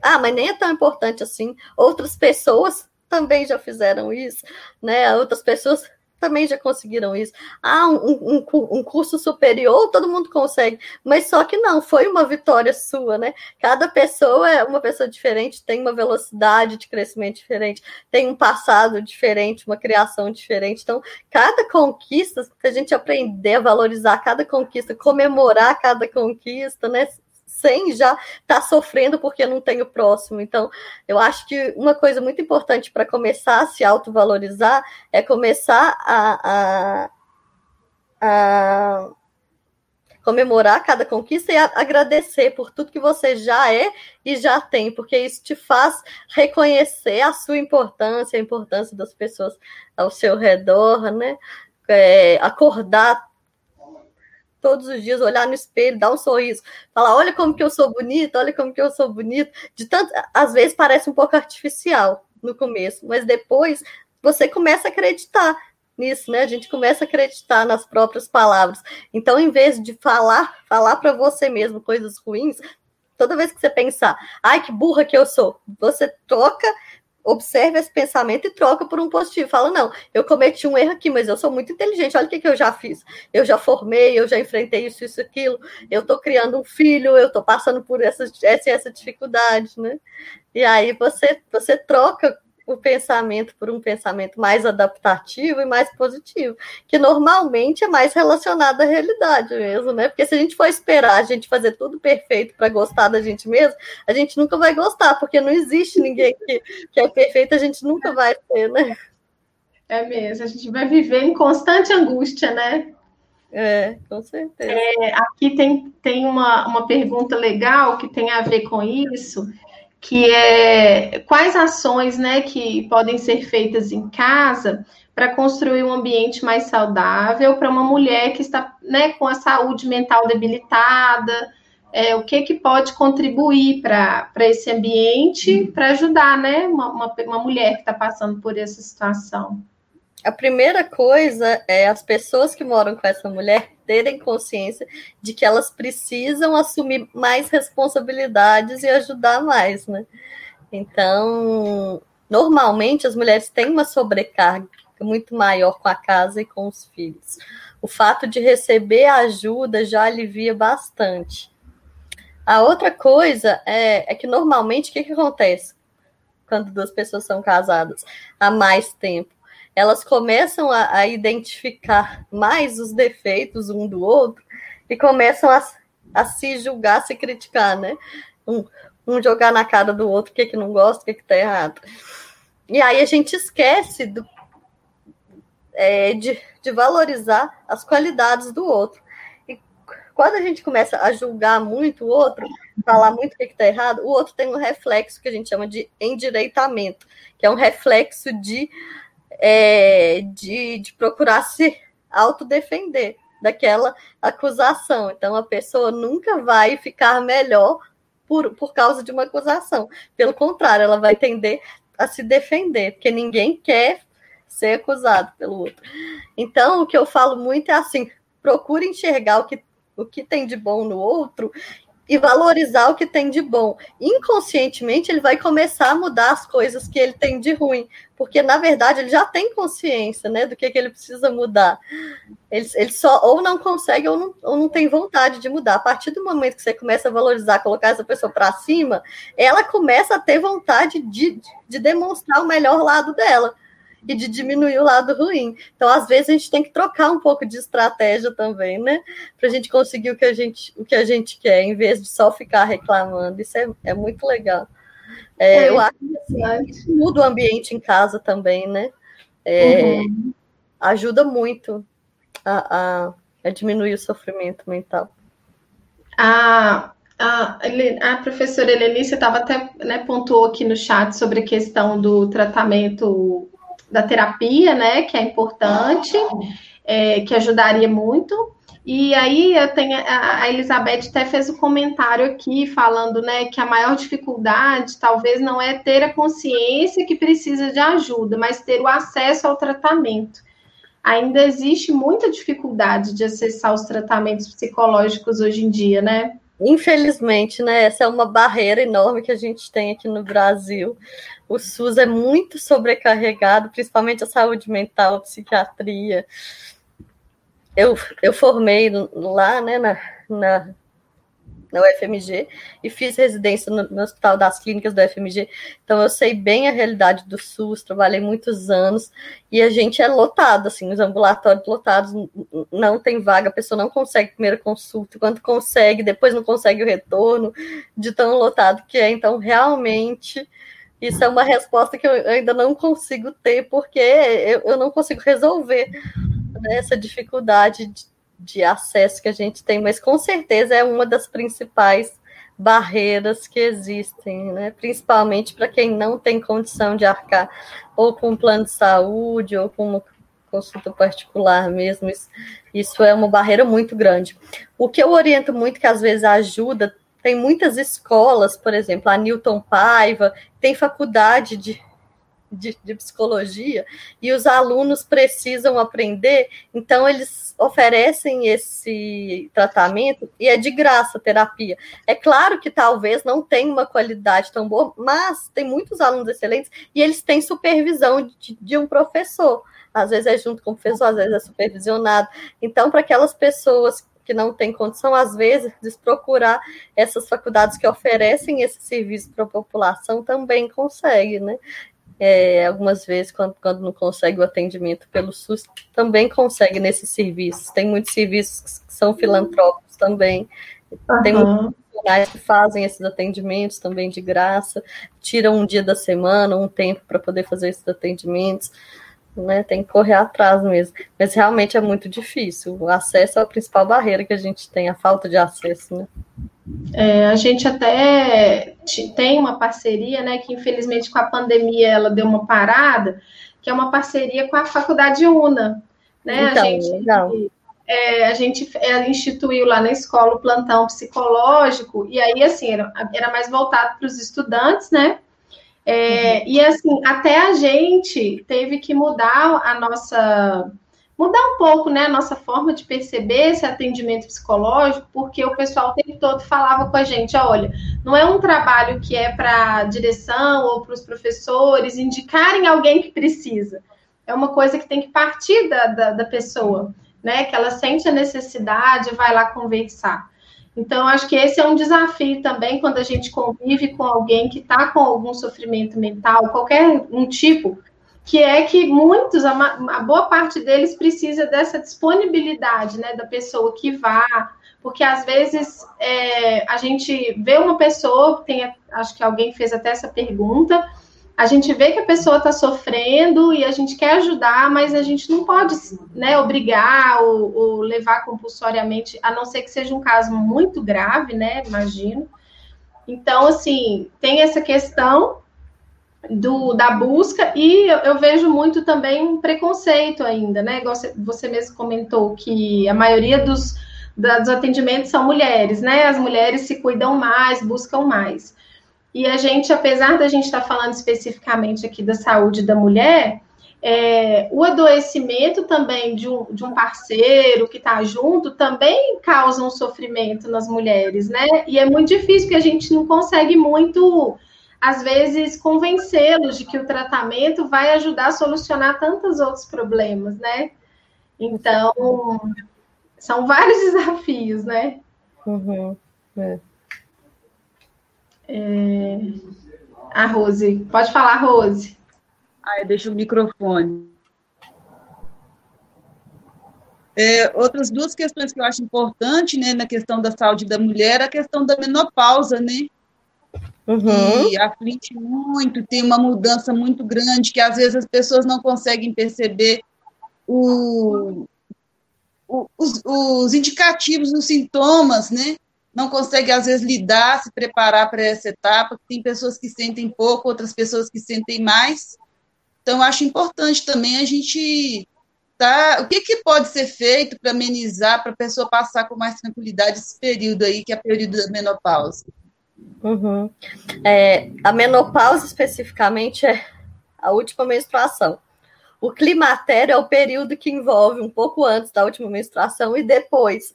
ah, mas nem é tão importante assim. Outras pessoas também já fizeram isso, né? Outras pessoas também já conseguiram isso. Ah, um, um, um, curso superior, todo mundo consegue. Mas só que não, foi uma vitória sua, né? Cada pessoa é uma pessoa diferente, tem uma velocidade de crescimento diferente, tem um passado diferente, uma criação diferente. Então, cada conquista, se a gente aprender a valorizar cada conquista, comemorar cada conquista, né? Sem já estar tá sofrendo porque não tem o próximo. Então, eu acho que uma coisa muito importante para começar a se autovalorizar é começar a, a, a comemorar cada conquista e agradecer por tudo que você já é e já tem, porque isso te faz reconhecer a sua importância, a importância das pessoas ao seu redor, né? É, acordar todos os dias, olhar no espelho, dar um sorriso, falar, olha como que eu sou bonita, olha como que eu sou bonito. De tanto, às vezes parece um pouco artificial no começo, mas depois você começa a acreditar nisso, né? A gente começa a acreditar nas próprias palavras. Então, em vez de falar, falar para você mesmo coisas ruins, toda vez que você pensar, ai que burra que eu sou, você troca observa esse pensamento e troca por um positivo. Fala, não, eu cometi um erro aqui, mas eu sou muito inteligente, olha o que, que eu já fiz. Eu já formei, eu já enfrentei isso, isso, aquilo, eu estou criando um filho, eu estou passando por essa, essa, essa dificuldade, né? E aí você, você troca o pensamento por um pensamento mais adaptativo e mais positivo, que normalmente é mais relacionado à realidade mesmo, né? Porque se a gente for esperar a gente fazer tudo perfeito para gostar da gente mesmo, a gente nunca vai gostar, porque não existe ninguém que, que é perfeito, a gente nunca vai ter, né? É mesmo, a gente vai viver em constante angústia, né? É, com certeza. É, aqui tem, tem uma, uma pergunta legal que tem a ver com isso, que é quais ações né, que podem ser feitas em casa para construir um ambiente mais saudável para uma mulher que está né, com a saúde mental debilitada, é, o que, que pode contribuir para esse ambiente para ajudar né, uma, uma, uma mulher que está passando por essa situação. A primeira coisa é as pessoas que moram com essa mulher terem consciência de que elas precisam assumir mais responsabilidades e ajudar mais, né? Então, normalmente as mulheres têm uma sobrecarga muito maior com a casa e com os filhos. O fato de receber ajuda já alivia bastante. A outra coisa é, é que normalmente o que, que acontece quando duas pessoas são casadas há mais tempo? Elas começam a, a identificar mais os defeitos um do outro e começam a, a se julgar, se criticar, né? Um, um jogar na cara do outro o que, que não gosta, o que, que tá errado. E aí a gente esquece do, é, de, de valorizar as qualidades do outro. E quando a gente começa a julgar muito o outro, falar muito o que está errado, o outro tem um reflexo que a gente chama de endireitamento, que é um reflexo de, é, de, de procurar se autodefender daquela acusação. Então, a pessoa nunca vai ficar melhor por, por causa de uma acusação. Pelo contrário, ela vai tender a se defender, porque ninguém quer ser acusado pelo outro. Então, o que eu falo muito é assim: procure enxergar o que, o que tem de bom no outro e valorizar o que tem de bom. Inconscientemente, ele vai começar a mudar as coisas que ele tem de ruim, porque na verdade ele já tem consciência né, do que, que ele precisa mudar. Ele, ele só ou não consegue ou não, ou não tem vontade de mudar. A partir do momento que você começa a valorizar, colocar essa pessoa para cima, ela começa a ter vontade de, de demonstrar o melhor lado dela e de diminuir o lado ruim. Então, às vezes, a gente tem que trocar um pouco de estratégia também, né? Para a gente conseguir o que a gente, o que a gente quer, em vez de só ficar reclamando. Isso é, é muito legal. É, é, eu acho que assim, muda o ambiente em casa também, né? É, uhum. Ajuda muito a, a, a, diminuir o sofrimento mental. A, a, a professora Helenice estava até né, pontuou aqui no chat sobre a questão do tratamento da terapia, né, que é importante, é, que ajudaria muito. E aí eu tenho a Elizabeth até fez um comentário aqui falando, né, que a maior dificuldade talvez não é ter a consciência que precisa de ajuda, mas ter o acesso ao tratamento. Ainda existe muita dificuldade de acessar os tratamentos psicológicos hoje em dia, né? Infelizmente, né? Essa é uma barreira enorme que a gente tem aqui no Brasil. O SUS é muito sobrecarregado, principalmente a saúde mental, a psiquiatria. Eu, eu formei lá, né, na, na, na UFMG e fiz residência no, no, Hospital das Clínicas do UFMG, então eu sei bem a realidade do SUS, trabalhei muitos anos e a gente é lotado, assim, os ambulatórios lotados, não tem vaga, a pessoa não consegue primeira consulta, quando consegue, depois não consegue o retorno de tão lotado que é, então realmente isso é uma resposta que eu ainda não consigo ter, porque eu, eu não consigo resolver né, essa dificuldade de, de, acesso que a gente tem, mas com certeza é uma das principais barreiras que existem, né? principalmente para quem não tem condição de arcar ou com um plano de saúde ou com uma consulta particular mesmo. Isso, isso é uma barreira muito grande. O que eu oriento muito, que às vezes ajuda tem muitas escolas, por exemplo, a Newton Paiva, tem faculdade de, de, de, psicologia, e os alunos precisam aprender, então eles oferecem esse tratamento e é de graça terapia. É claro que talvez não tenha uma qualidade tão boa, mas tem muitos alunos excelentes e eles têm supervisão de, de um professor. Às vezes é junto com o professor, às vezes é supervisionado. Então, para aquelas pessoas que não tem condição, às vezes, de procurar essas faculdades que oferecem esse serviço para a população também consegue, né? É, algumas vezes, quando, quando não consegue o atendimento pelo SUS, também consegue nesses serviços. Tem muitos serviços que são filantrópicos também. Uhum. Tem muitos profissionais que fazem esses atendimentos também de graça, tiram um dia da semana, um tempo para poder fazer esses atendimentos né? Tem que correr atrás mesmo. Mas realmente é muito difícil. O acesso é a principal barreira que a gente tem, a falta de acesso, né? É, a gente até tem uma parceria, né? Que infelizmente com a pandemia ela deu uma parada, que é uma parceria com a Faculdade UNA. Né? Então, a gente, legal. É, a gente é, instituiu lá na escola o plantão psicológico, e aí assim, era, era mais voltado para os estudantes, né? É, uhum. E assim, até a gente teve que mudar a nossa. Mudar um pouco, né, a nossa forma de perceber esse atendimento psicológico, porque o pessoal o tempo todo falava com a gente: olha, não é um trabalho que é para a direção ou para os professores indicarem alguém que precisa. É uma coisa que tem que partir da, da, da pessoa, né? Que ela sente a necessidade, vai lá conversar. Então, acho que esse é um desafio também quando a gente convive com alguém que está com algum sofrimento mental, qualquer um tipo, que é que muitos, a, a, boa parte deles precisa dessa disponibilidade, né, da pessoa que vá, porque às vezes é, a gente vê uma pessoa, tem, acho que alguém fez até essa pergunta, a gente vê que a pessoa está sofrendo e a gente quer ajudar, mas a gente não pode né, obrigar ou, ou, levar compulsoriamente, a não ser que seja um caso muito grave, né? Imagino. Então, assim, tem essa questão do, da busca e eu, eu vejo muito também um preconceito ainda, né? Você, você mesmo comentou que a maioria dos, dos atendimentos são mulheres, né? As mulheres se cuidam mais, buscam mais. E a gente, apesar da gente estar tá falando especificamente aqui da saúde da mulher, é, o adoecimento também de um, de um parceiro que está junto também causa um sofrimento nas mulheres, né? E é muito difícil, porque a gente não consegue muito, às vezes, convencê-los de que o tratamento vai ajudar a solucionar tantos outros problemas, né? Então, são vários desafios, né? Uhum. É. É... A Rose. Pode falar, Rose. Ah, deixa o microfone. É, outras duas questões que eu acho importante, né, na questão da saúde da mulher, a questão da menopausa, né? Uhum. E aflige muito, tem uma mudança muito grande, que às vezes as pessoas não conseguem perceber o, o, os, os indicativos, os sintomas, né? Não consegue, às vezes, lidar, se preparar para essa etapa. Tem pessoas que sentem pouco, outras pessoas que sentem mais. Então, acho importante também a gente. Tá, o que, que pode ser feito para amenizar, para a pessoa passar com mais tranquilidade esse período aí, que é o período da menopausa? Uhum. É, a menopausa, especificamente, é a última menstruação. O climatério é o período que envolve um pouco antes da última menstruação e depois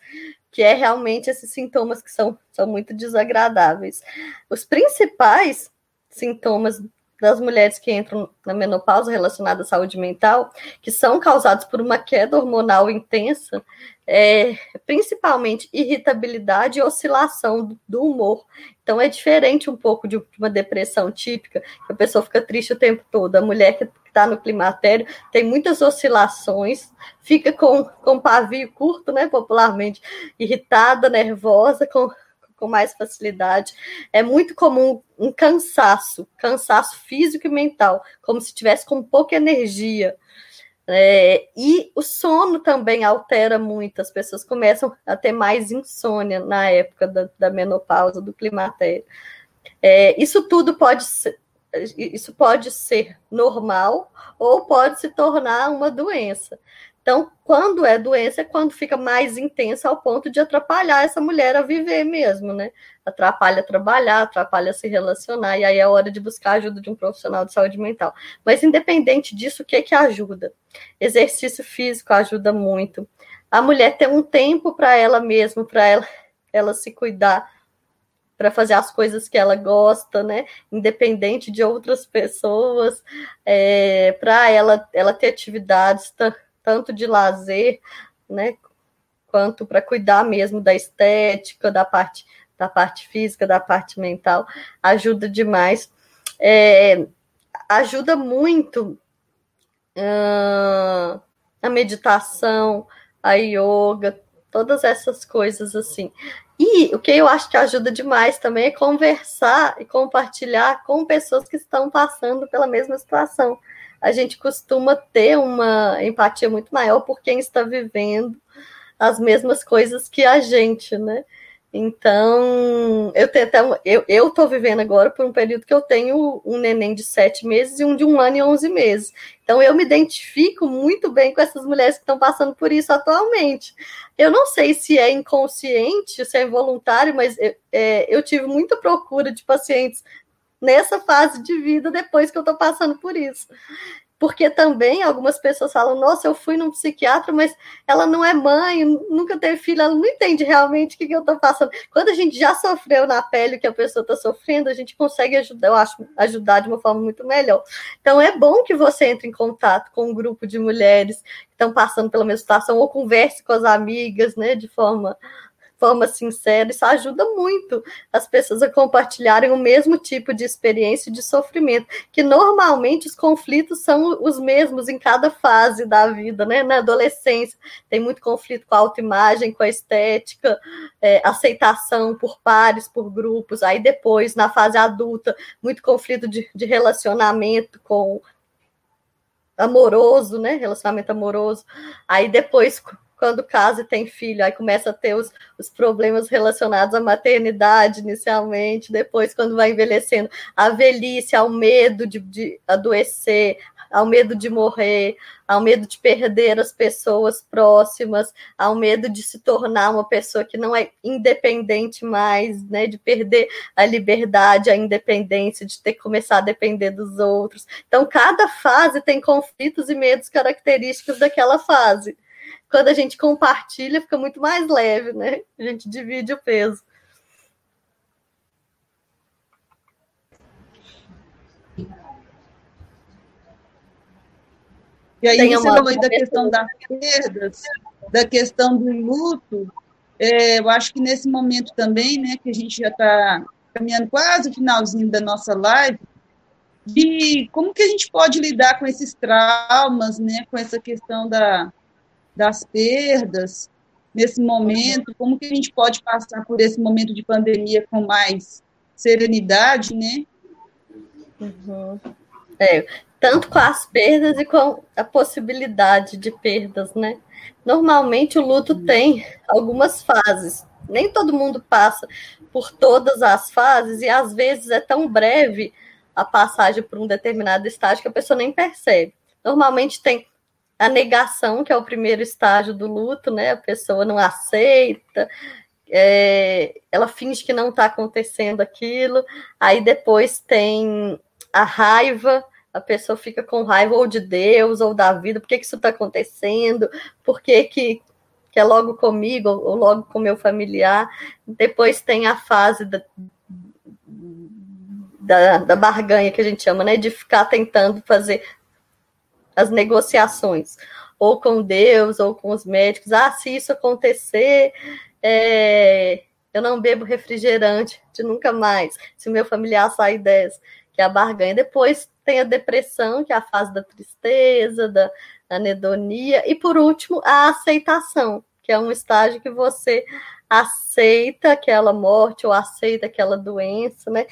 que é realmente esses sintomas que são, são muito desagradáveis. Os principais sintomas das mulheres que entram na menopausa relacionada à saúde mental, que são causados por uma queda hormonal intensa, é, principalmente irritabilidade e oscilação do humor. Então é diferente um pouco de uma depressão típica, que a pessoa fica triste o tempo todo. A mulher que está no climatério, tem muitas oscilações, fica com, com pavio curto, né, popularmente, irritada, nervosa, com, com mais facilidade. É muito comum um cansaço, cansaço físico e mental, como se tivesse com pouca energia. É, e o sono também altera muito, as pessoas começam a ter mais insônia na época da, da menopausa, do climatério. É, isso tudo pode ser, isso pode ser normal ou pode se tornar uma doença. Então, quando é doença, é quando fica mais intensa ao ponto de atrapalhar essa mulher a viver mesmo, né? Atrapalha trabalhar, atrapalha se relacionar, e aí é hora de buscar a ajuda de um profissional de saúde mental. Mas, independente disso, o que, que ajuda? Exercício físico ajuda muito. A mulher tem um tempo para ela mesma, para ela, ela se cuidar, para fazer as coisas que ela gosta, né? Independente de outras pessoas, é, para ela, ela ter atividades tanto de lazer, né? Quanto para cuidar mesmo da estética, da parte, da parte física, da parte mental, ajuda demais. É, ajuda muito uh, a meditação, a yoga, todas essas coisas assim. E o que eu acho que ajuda demais também é conversar e compartilhar com pessoas que estão passando pela mesma situação. A gente costuma ter uma empatia muito maior por quem está vivendo as mesmas coisas que a gente, né? Então, eu tenho até, eu, eu vivendo agora por um período que eu tenho um neném de sete meses e um de um ano e onze meses. Então, eu me identifico muito bem com essas mulheres que estão passando por isso atualmente. Eu não sei se é inconsciente, se é involuntário, mas eu, é, eu tive muita procura de pacientes nessa fase de vida depois que eu estou passando por isso porque também algumas pessoas falam: nossa, eu fui num psiquiatra, mas ela não é mãe, nunca teve filho, ela não entende realmente o que, que eu estou passando. Quando a gente já sofreu na pele o que a pessoa está sofrendo, a gente consegue ajudar, eu acho, ajudar de uma forma muito melhor. Então é bom que você entre em contato com um grupo de mulheres que estão passando pela mesma situação, ou converse com as amigas, né, de forma forma sincera, isso ajuda muito as pessoas a compartilharem o mesmo tipo de experiência de sofrimento, que normalmente os conflitos são os mesmos em cada fase da vida, né? Na adolescência tem muito conflito com a autoimagem, com a estética, é, aceitação por pares, por grupos, aí depois, na fase adulta, muito conflito de, de relacionamento com amoroso, né? Relacionamento amoroso. Aí depois, quando casa e tem filho, aí começa a ter os, os problemas relacionados à maternidade inicialmente, depois, quando vai envelhecendo, a velhice, ao medo de, de adoecer, ao medo de morrer, ao medo de perder as pessoas próximas, ao medo de se tornar uma pessoa que não é independente mais, né, de perder a liberdade, a independência, de ter que começar a depender dos outros. Então, cada fase tem conflitos e medos característicos daquela fase quando a gente compartilha, fica muito mais leve, né? A gente divide o peso. E aí Tem você falou aí da questão das perdas, da questão do luto. É, eu acho que nesse momento também, né, que a gente já está caminhando quase o finalzinho da nossa live, de como que a gente pode lidar com esses traumas, né, com essa questão da, das perdas nesse momento, como que a gente pode passar por esse momento de pandemia com mais serenidade, né? Uhum. É, tanto com as perdas e com a possibilidade de perdas, né? Normalmente o luto tem algumas fases. Nem todo mundo passa por todas as fases e às vezes é tão breve a passagem por um determinado estágio que a pessoa nem percebe. Normalmente tem a negação, que é o primeiro estágio do luto, né? A pessoa não aceita, é, ela finge que não está acontecendo aquilo, aí depois tem a raiva, a pessoa fica com raiva ou de Deus ou da vida, por que, que isso está acontecendo, por que, que, que é logo comigo ou logo com meu familiar. Depois tem a fase da, da, da barganha que a gente chama, né? De ficar tentando fazer as negociações, ou com Deus, ou com os médicos. Ah, se isso acontecer, é, eu não bebo refrigerante de nunca mais. Se o meu familiar sair dessa, que é a barganha. Depois tem a depressão, que é a fase da tristeza, da anedonia. E por último, a aceitação, que é um estágio que você aceita aquela morte ou aceita aquela doença, né?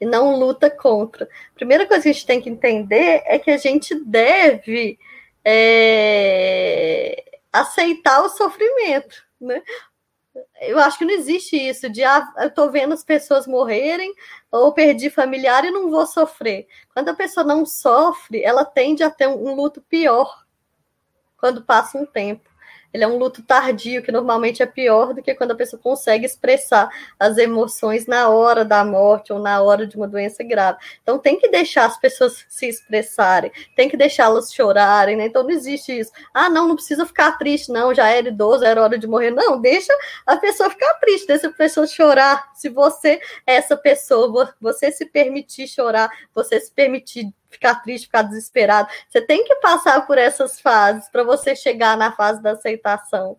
E não luta contra. A primeira coisa que a gente tem que entender é que a gente deve é, aceitar o sofrimento, né? Eu acho que não existe isso de ah, eu estou vendo as pessoas morrerem ou perdi familiar e não vou sofrer. Quando a pessoa não sofre, ela tende a ter um, um luto pior quando passa um tempo ele é um luto tardio, que normalmente é pior do que quando a pessoa consegue expressar as emoções na hora da morte ou na hora de uma doença grave. Então tem que deixar as pessoas se expressarem, tem que deixá-las chorarem, né? Então não existe isso. Ah, não, não precisa ficar triste, não, já era idoso, era hora de morrer. Não, deixa a pessoa ficar triste, deixa a pessoa chorar. Se você é essa pessoa, você se permitir chorar, você se permitir ficar triste, ficar desesperado. Você tem que passar por essas fases para você chegar na fase da aceitação.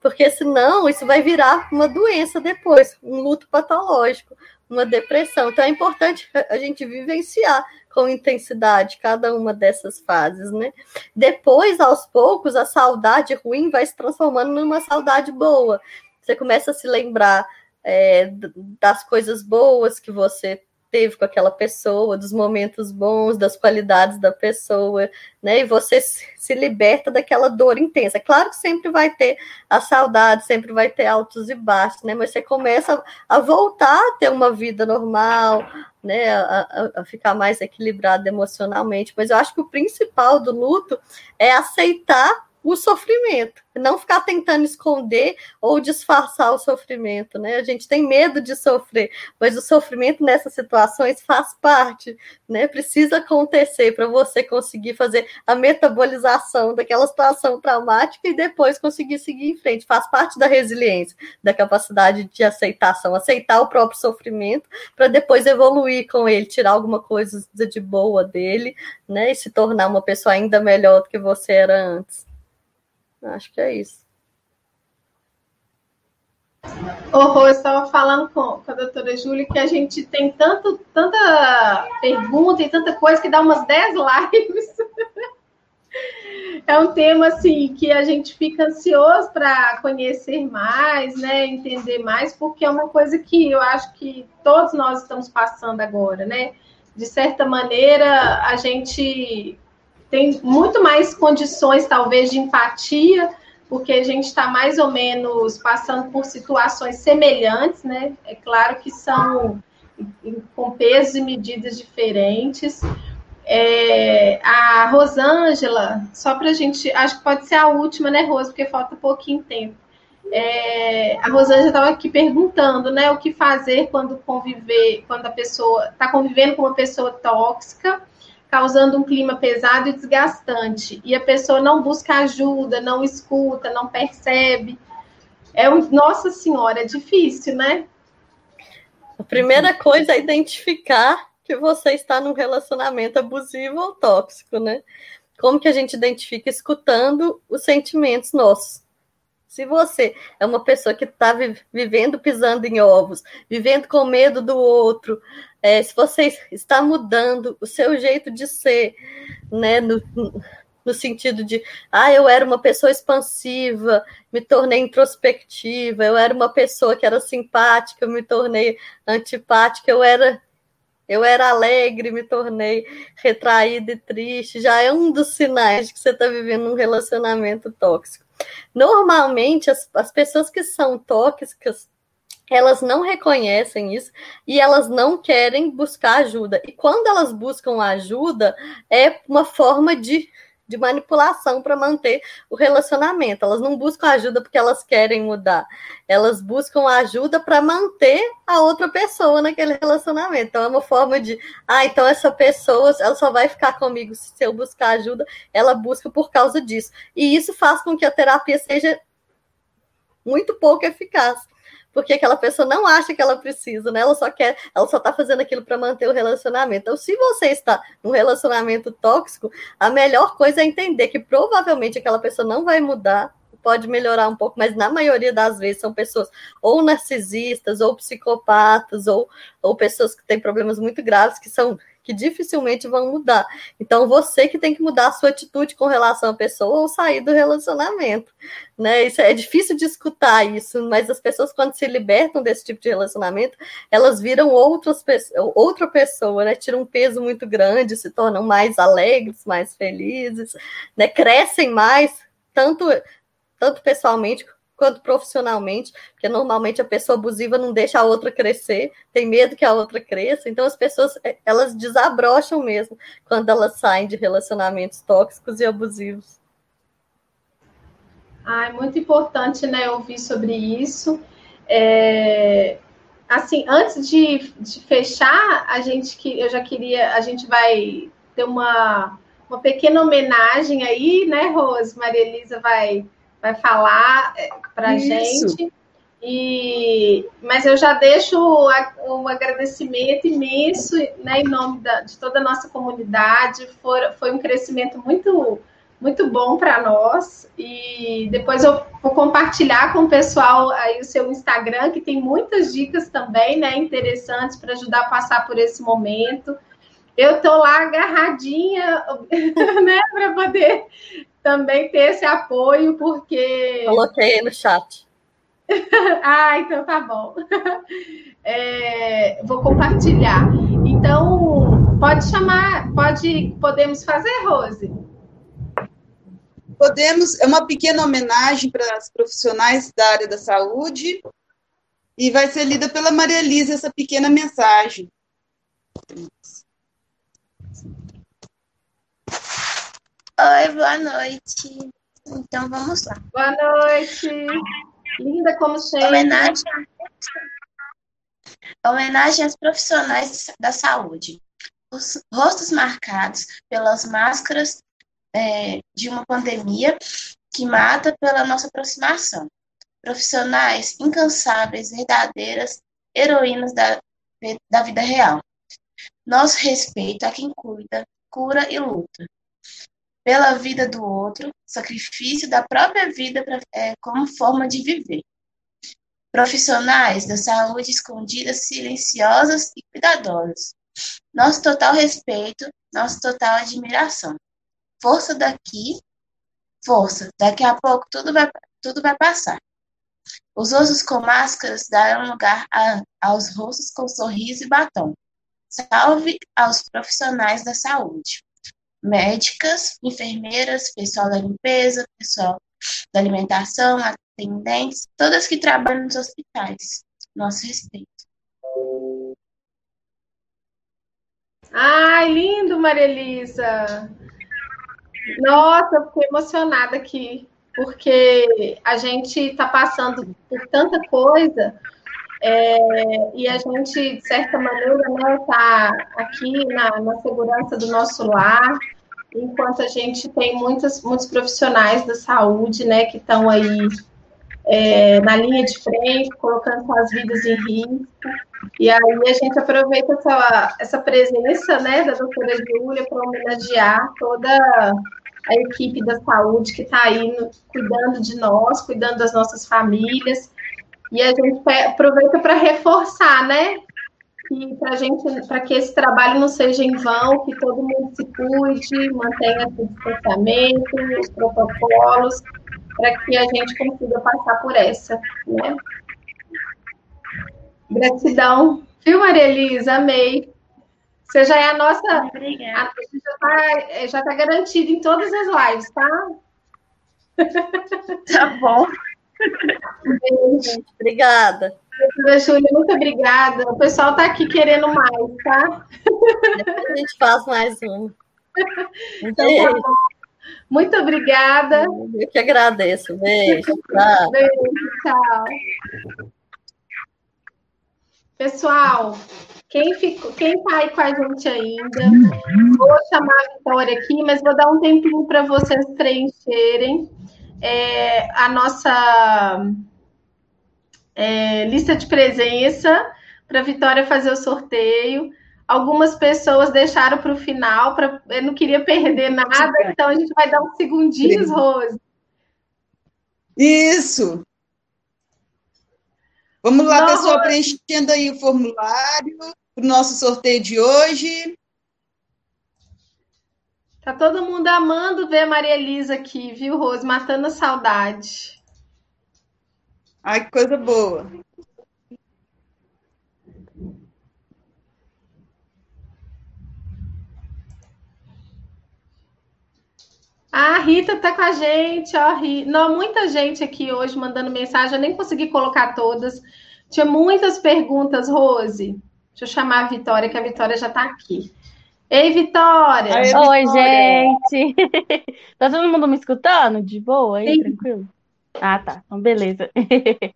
Porque senão isso vai virar uma doença depois, um luto patológico, uma depressão. Então é importante a gente vivenciar com intensidade cada uma dessas fases, né? Depois, aos poucos, a saudade ruim vai se transformando numa saudade boa. Você começa a se lembrar é, das coisas boas que você teve com aquela pessoa, dos momentos bons, das qualidades da pessoa, né? E você se liberta daquela dor intensa. Claro que sempre vai ter a saudade, sempre vai ter altos e baixos, né? Mas você começa a voltar a ter uma vida normal, né? A, a ficar mais equilibrado emocionalmente. Mas eu acho que o principal do luto é aceitar o sofrimento, não ficar tentando esconder ou disfarçar o sofrimento, né? A gente tem medo de sofrer, mas o sofrimento nessas situações faz parte, né? Precisa acontecer para você conseguir fazer a metabolização daquela situação traumática e depois conseguir seguir em frente. Faz parte da resiliência, da capacidade de aceitação, aceitar o próprio sofrimento para depois evoluir com ele, tirar alguma coisa de boa dele, né? E se tornar uma pessoa ainda melhor do que você era antes. Acho que é isso. Rô, eu estava falando com, com, a doutora Júlia que a gente tem tanto, tanta pergunta e tanta coisa que dá umas 10 lives. é um tema assim que a gente fica ansioso para conhecer mais, né, entender mais, porque é uma coisa que eu acho que todos nós estamos passando agora, né? De certa maneira, a gente tem muito mais condições, talvez, de empatia, porque a gente está mais ou menos passando por situações semelhantes, né? É claro que são com pesos e medidas diferentes, é, a Rosângela, só para a gente, acho que pode ser a última, né, Rosa, porque falta pouquinho tempo. É, a Rosângela estava aqui perguntando, né, o que fazer quando conviver, quando a pessoa está convivendo com uma pessoa tóxica, causando um clima pesado e desgastante, e a pessoa não busca ajuda, não escuta, não percebe. É um, nossa senhora, é difícil, né? A primeira coisa é identificar que você está num relacionamento abusivo ou tóxico, né? Como que a gente identifica escutando os sentimentos nossos? Se você é uma pessoa que está vivendo pisando em ovos, vivendo com medo do outro, é, se você está mudando o seu jeito de ser, né, no, no sentido de, ah, eu era uma pessoa expansiva, me tornei introspectiva, eu era uma pessoa que era simpática, me tornei antipática, eu era eu era alegre, me tornei retraída e triste. Já é um dos sinais de que você está vivendo um relacionamento tóxico. Normalmente, as, as pessoas que são tóxicas, elas não reconhecem isso e elas não querem buscar ajuda. E quando elas buscam ajuda, é uma forma de de manipulação para manter o relacionamento. Elas não buscam ajuda porque elas querem mudar. Elas buscam ajuda para manter a outra pessoa naquele relacionamento. Então é uma forma de, ah, então essa pessoa, ela só vai ficar comigo se eu buscar ajuda. Ela busca por causa disso. E isso faz com que a terapia seja muito pouco eficaz porque aquela pessoa não acha que ela precisa, né? Ela só quer, ela só tá fazendo aquilo para manter o relacionamento. Então, se você está num relacionamento tóxico, a melhor coisa é entender que provavelmente aquela pessoa não vai mudar, pode melhorar um pouco, mas na maioria das vezes são pessoas ou narcisistas, ou psicopatas, ou, ou pessoas que têm problemas muito graves, que são que dificilmente vão mudar. Então, você que tem que mudar a sua atitude com relação à pessoa ou sair do relacionamento. Né? Isso é difícil de escutar isso, mas as pessoas, quando se libertam desse tipo de relacionamento, elas viram outras, outra pessoa, né? Tiram um peso muito grande, se tornam mais alegres, mais felizes, né? Crescem mais, tanto, tanto pessoalmente quanto profissionalmente, porque normalmente a pessoa abusiva não deixa a outra crescer, tem medo que a outra cresça, então as pessoas eh, elas desabrocham mesmo quando elas saem de relacionamentos tóxicos e abusivos. Ah, é muito importante, né, ouvir sobre isso. É, assim, antes de, de fechar, a gente que eu já queria, a gente vai ter uma, uma pequena homenagem aí, né, Rose? Maria Elisa vai vai falar é, para a gente. E, mas eu já deixo um agradecimento imenso né, em nome da, de toda a nossa comunidade. For, foi um crescimento muito, muito bom para nós. E depois eu vou compartilhar com o pessoal aí o seu Instagram, que tem muitas dicas também né, interessantes para ajudar a passar por esse momento. Eu estou lá agarradinha, né, para poder também ter esse apoio, porque. Coloquei no chat. ah, então tá bom. É, vou compartilhar. Então, pode chamar, pode, podemos fazer, Rose? Podemos, é uma pequena homenagem para as profissionais da área da saúde e vai ser lida pela Maria Elisa essa pequena mensagem. Oi, boa noite. Então vamos lá. Boa noite. Linda como sempre. Homenagem, homenagem às profissionais da saúde. Os rostos marcados pelas máscaras é, de uma pandemia que mata pela nossa aproximação. Profissionais incansáveis, verdadeiras heroínas da, da vida real. Nosso respeito a quem cuida, cura e luta pela vida do outro, sacrifício da própria vida pra, é, como forma de viver. profissionais da saúde escondidas, silenciosas e cuidadosas. Nosso total respeito, nossa total admiração. Força daqui, força, daqui a pouco tudo vai, tudo vai passar. Os rostos com máscaras darão lugar a, aos rostos com sorriso e batom. Salve aos profissionais da saúde, médicas, enfermeiras, pessoal da limpeza, pessoal da alimentação, atendentes, todas que trabalham nos hospitais. Nosso respeito. Ai, lindo, Maria Elisa. Nossa, eu fiquei emocionada aqui, porque a gente está passando por tanta coisa é, e a gente, de certa maneira, está né, aqui na, na, segurança do nosso lar, enquanto a gente tem muitos, muitos profissionais da saúde né, que estão aí é, na linha de frente, colocando suas vidas em risco. E aí a gente aproveita essa, essa presença né, da doutora Júlia para homenagear toda a equipe da saúde que está aí no, cuidando de nós, cuidando das nossas famílias. E a gente aproveita para reforçar, né? Para gente, para que esse trabalho não seja em vão, que todo mundo se cuide, mantenha o distanciamento, os protocolos, para que a gente consiga passar por essa, né? Gratidão. Viu, Maria Elisa? Amei. Você já é a nossa. Obrigada. A, já está já tá garantido em todas as lives, tá? Tá bom. Beijo. Obrigada. Júlia, muito obrigada. O pessoal está aqui querendo mais, tá? Depois a gente faz mais um. Então, tá muito obrigada. Eu que agradeço. Beijo. Tchau. Beijo, tchau. Pessoal, quem ficou, quem está aí com a gente ainda, vou chamar a Vitória aqui, mas vou dar um tempinho para vocês preencherem é, a nossa é, lista de presença para a Vitória fazer o sorteio. Algumas pessoas deixaram para o final, pra, eu não queria perder nada, então a gente vai dar uns segundinhos, Rose. Isso! Vamos lá, não, pessoal, Rose. preenchendo aí o formulário para o nosso sorteio de hoje. Tá todo mundo amando ver a Maria Elisa aqui, viu, Rose? Matando a saudade. Ai, que coisa boa. A Rita tá com a gente, ó, Rita. Não, muita gente aqui hoje mandando mensagem, eu nem consegui colocar todas. Tinha muitas perguntas, Rose. Deixa eu chamar a Vitória, que a Vitória já tá aqui. Ei, Vitória! Oi, Oi gente! tá todo mundo me escutando? De boa aí, Sim. tranquilo? Ah, tá. Então, beleza.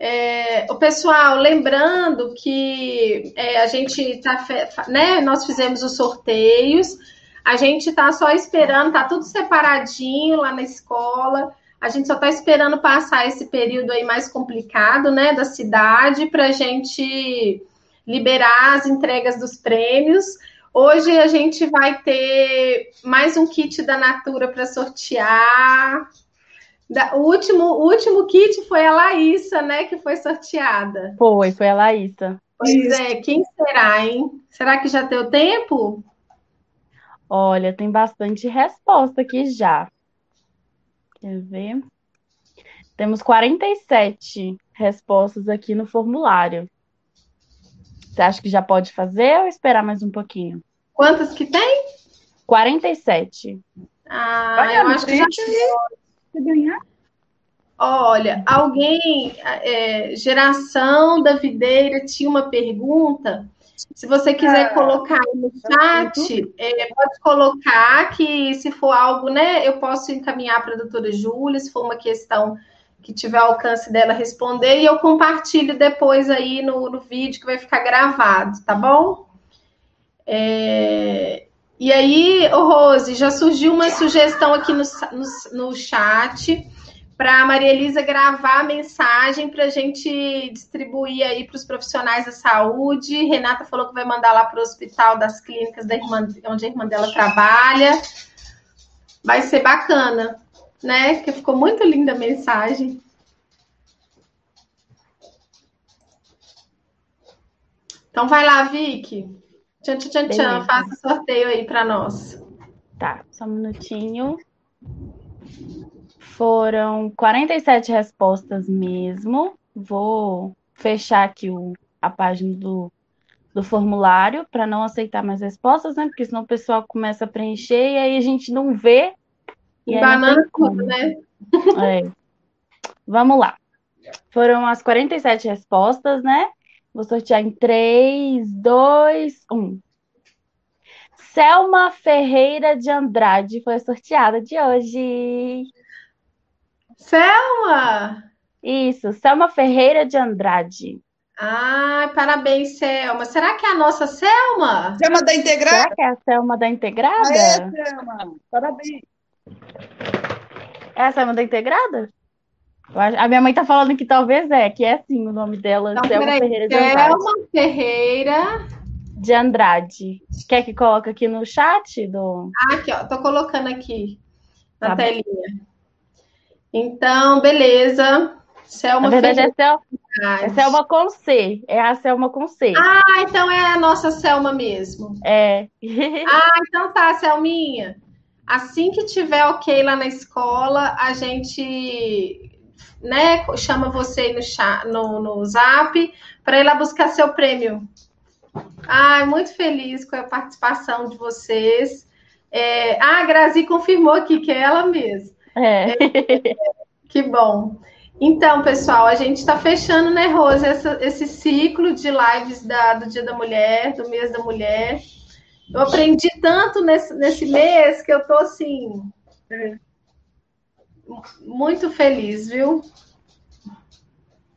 É, o pessoal, lembrando que é, a gente tá, né? Nós fizemos os sorteios, a gente tá só esperando, tá tudo separadinho lá na escola. A gente só tá esperando passar esse período aí mais complicado, né, da cidade, para a gente liberar as entregas dos prêmios. Hoje a gente vai ter mais um kit da Natura para sortear. O último, o último kit foi a Laísa, né, que foi sorteada. Foi, foi a Laísa. Pois Isso. é, quem será, hein? Será que já deu tempo? Olha, tem bastante resposta aqui já. Quer ver? Temos 47 respostas aqui no formulário. Você acha que já pode fazer ou esperar mais um pouquinho? Quantas que tem? 47. Ah, Olha, eu acho que já ganhar. Olha, alguém, é, geração da videira, tinha uma pergunta. Se você quiser ah, colocar aí no chat, é, pode colocar que se for algo, né, eu posso encaminhar para a doutora Júlia, se for uma questão que tiver alcance dela responder, e eu compartilho depois aí no, no vídeo que vai ficar gravado, tá bom? É... E aí, Rose, já surgiu uma sugestão aqui no, no, no chat para a Maria Elisa gravar a mensagem para a gente distribuir aí para os profissionais da saúde. Renata falou que vai mandar lá para o hospital das clínicas da irmã, onde a irmã dela trabalha. Vai ser bacana né? Que ficou muito linda a mensagem. Então vai lá, Vicky. Tchan, tchan, tchan, tchan. Faça o sorteio aí para nós. Tá, só um minutinho. Foram 47 respostas mesmo. Vou fechar aqui o, a página do, do formulário para não aceitar mais respostas, né? Porque senão o pessoal começa a preencher e aí a gente não vê e banana tudo, né? É. Vamos lá. Foram as 47 respostas, né? Vou sortear em 3, 2, 1. Selma Ferreira de Andrade foi a sorteada de hoje. Selma! Isso, Selma Ferreira de Andrade. Ai, parabéns, Selma. Será que é a nossa Selma? Selma da Integrada? Será que é a Selma da Integrada? É, Selma. Parabéns. É a Selma da Integrada? A minha mãe tá falando que talvez é, que é sim o nome dela, então, Selma peraí, Ferreira de Andrade. Selma Ferreira de Andrade. Quer que coloque aqui no chat? Do... Ah, aqui, ó. Tô colocando aqui na tá telinha. Bem. Então, beleza. Selma Na verdade, é, Sel... é Selma com C. É a Selma com C. Ah, então é a nossa Selma mesmo. É. ah, então tá, Selminha. Assim que tiver ok lá na escola, a gente né, chama você no, chat, no, no zap para ir lá buscar seu prêmio. Ai, muito feliz com a participação de vocês. É... Ah, a Grazi confirmou aqui que é ela mesma. É. é. Que bom. Então, pessoal, a gente está fechando, né, Rose, essa, esse ciclo de lives da, do Dia da Mulher, do mês da mulher. Eu aprendi tanto nesse, nesse mês que eu tô assim. É. Muito feliz, viu?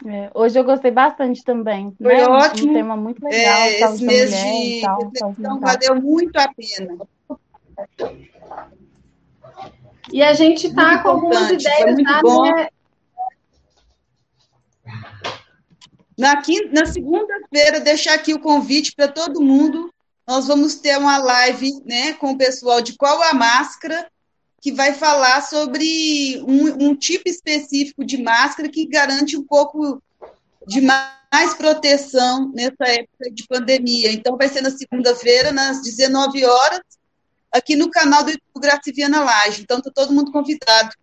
É, hoje eu gostei bastante também. Foi né? ótimo. Um tema muito legal. É, esse mês de tal, reflexão valeu muito a pena. E a gente está com algumas ideias muito bom. Né? Na, na segunda-feira, deixar aqui o convite para todo mundo. Nós vamos ter uma live né, com o pessoal de Qual a Máscara, que vai falar sobre um, um tipo específico de máscara que garante um pouco de mais proteção nessa época de pandemia. Então, vai ser na segunda-feira, nas 19 horas, aqui no canal do YouTube Graciviana Laje. Então, está todo mundo convidado.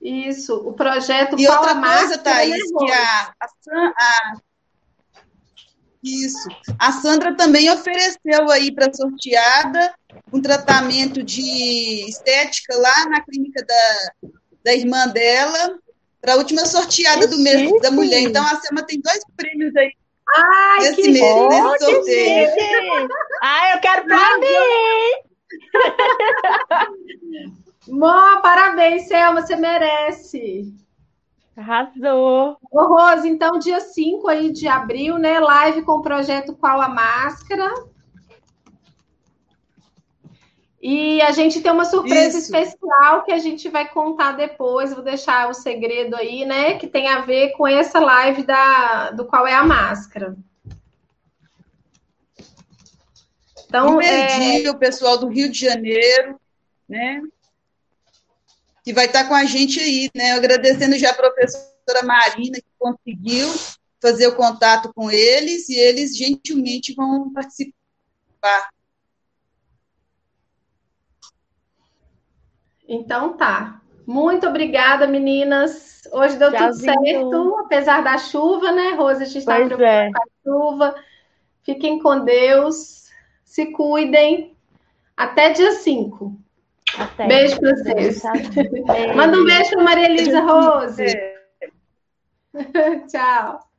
Isso, o projeto E outra coisa, Thaís, que a, a, a, isso. A Sandra também ofereceu aí para sorteada um tratamento de estética lá na clínica da, da irmã dela, para a última sorteada do mês da mulher. Então a Selma tem dois prêmios aí. Ai, nesse que mês, bom, nesse sorteio. Ai, eu quero para mim! Mó, parabéns, Selma, você merece. Arrasou. Ô, Rose, então, dia 5 aí de abril, né? Live com o projeto Qual a Máscara. E a gente tem uma surpresa Isso. especial que a gente vai contar depois. Vou deixar o segredo aí, né? Que tem a ver com essa live da, do Qual é a Máscara. Então, é... o pessoal do Rio de Janeiro, né? Que vai estar com a gente aí, né? Agradecendo já a professora Marina, que conseguiu fazer o contato com eles, e eles gentilmente vão participar. Então tá. Muito obrigada, meninas. Hoje deu Tchauzinho. tudo certo, apesar da chuva, né, Rosa? A gente está preocupada é. com a chuva. Fiquem com Deus, se cuidem. Até dia 5. Até. Beijo para vocês. Manda um beijo para Maria Elisa Rose. Tchau.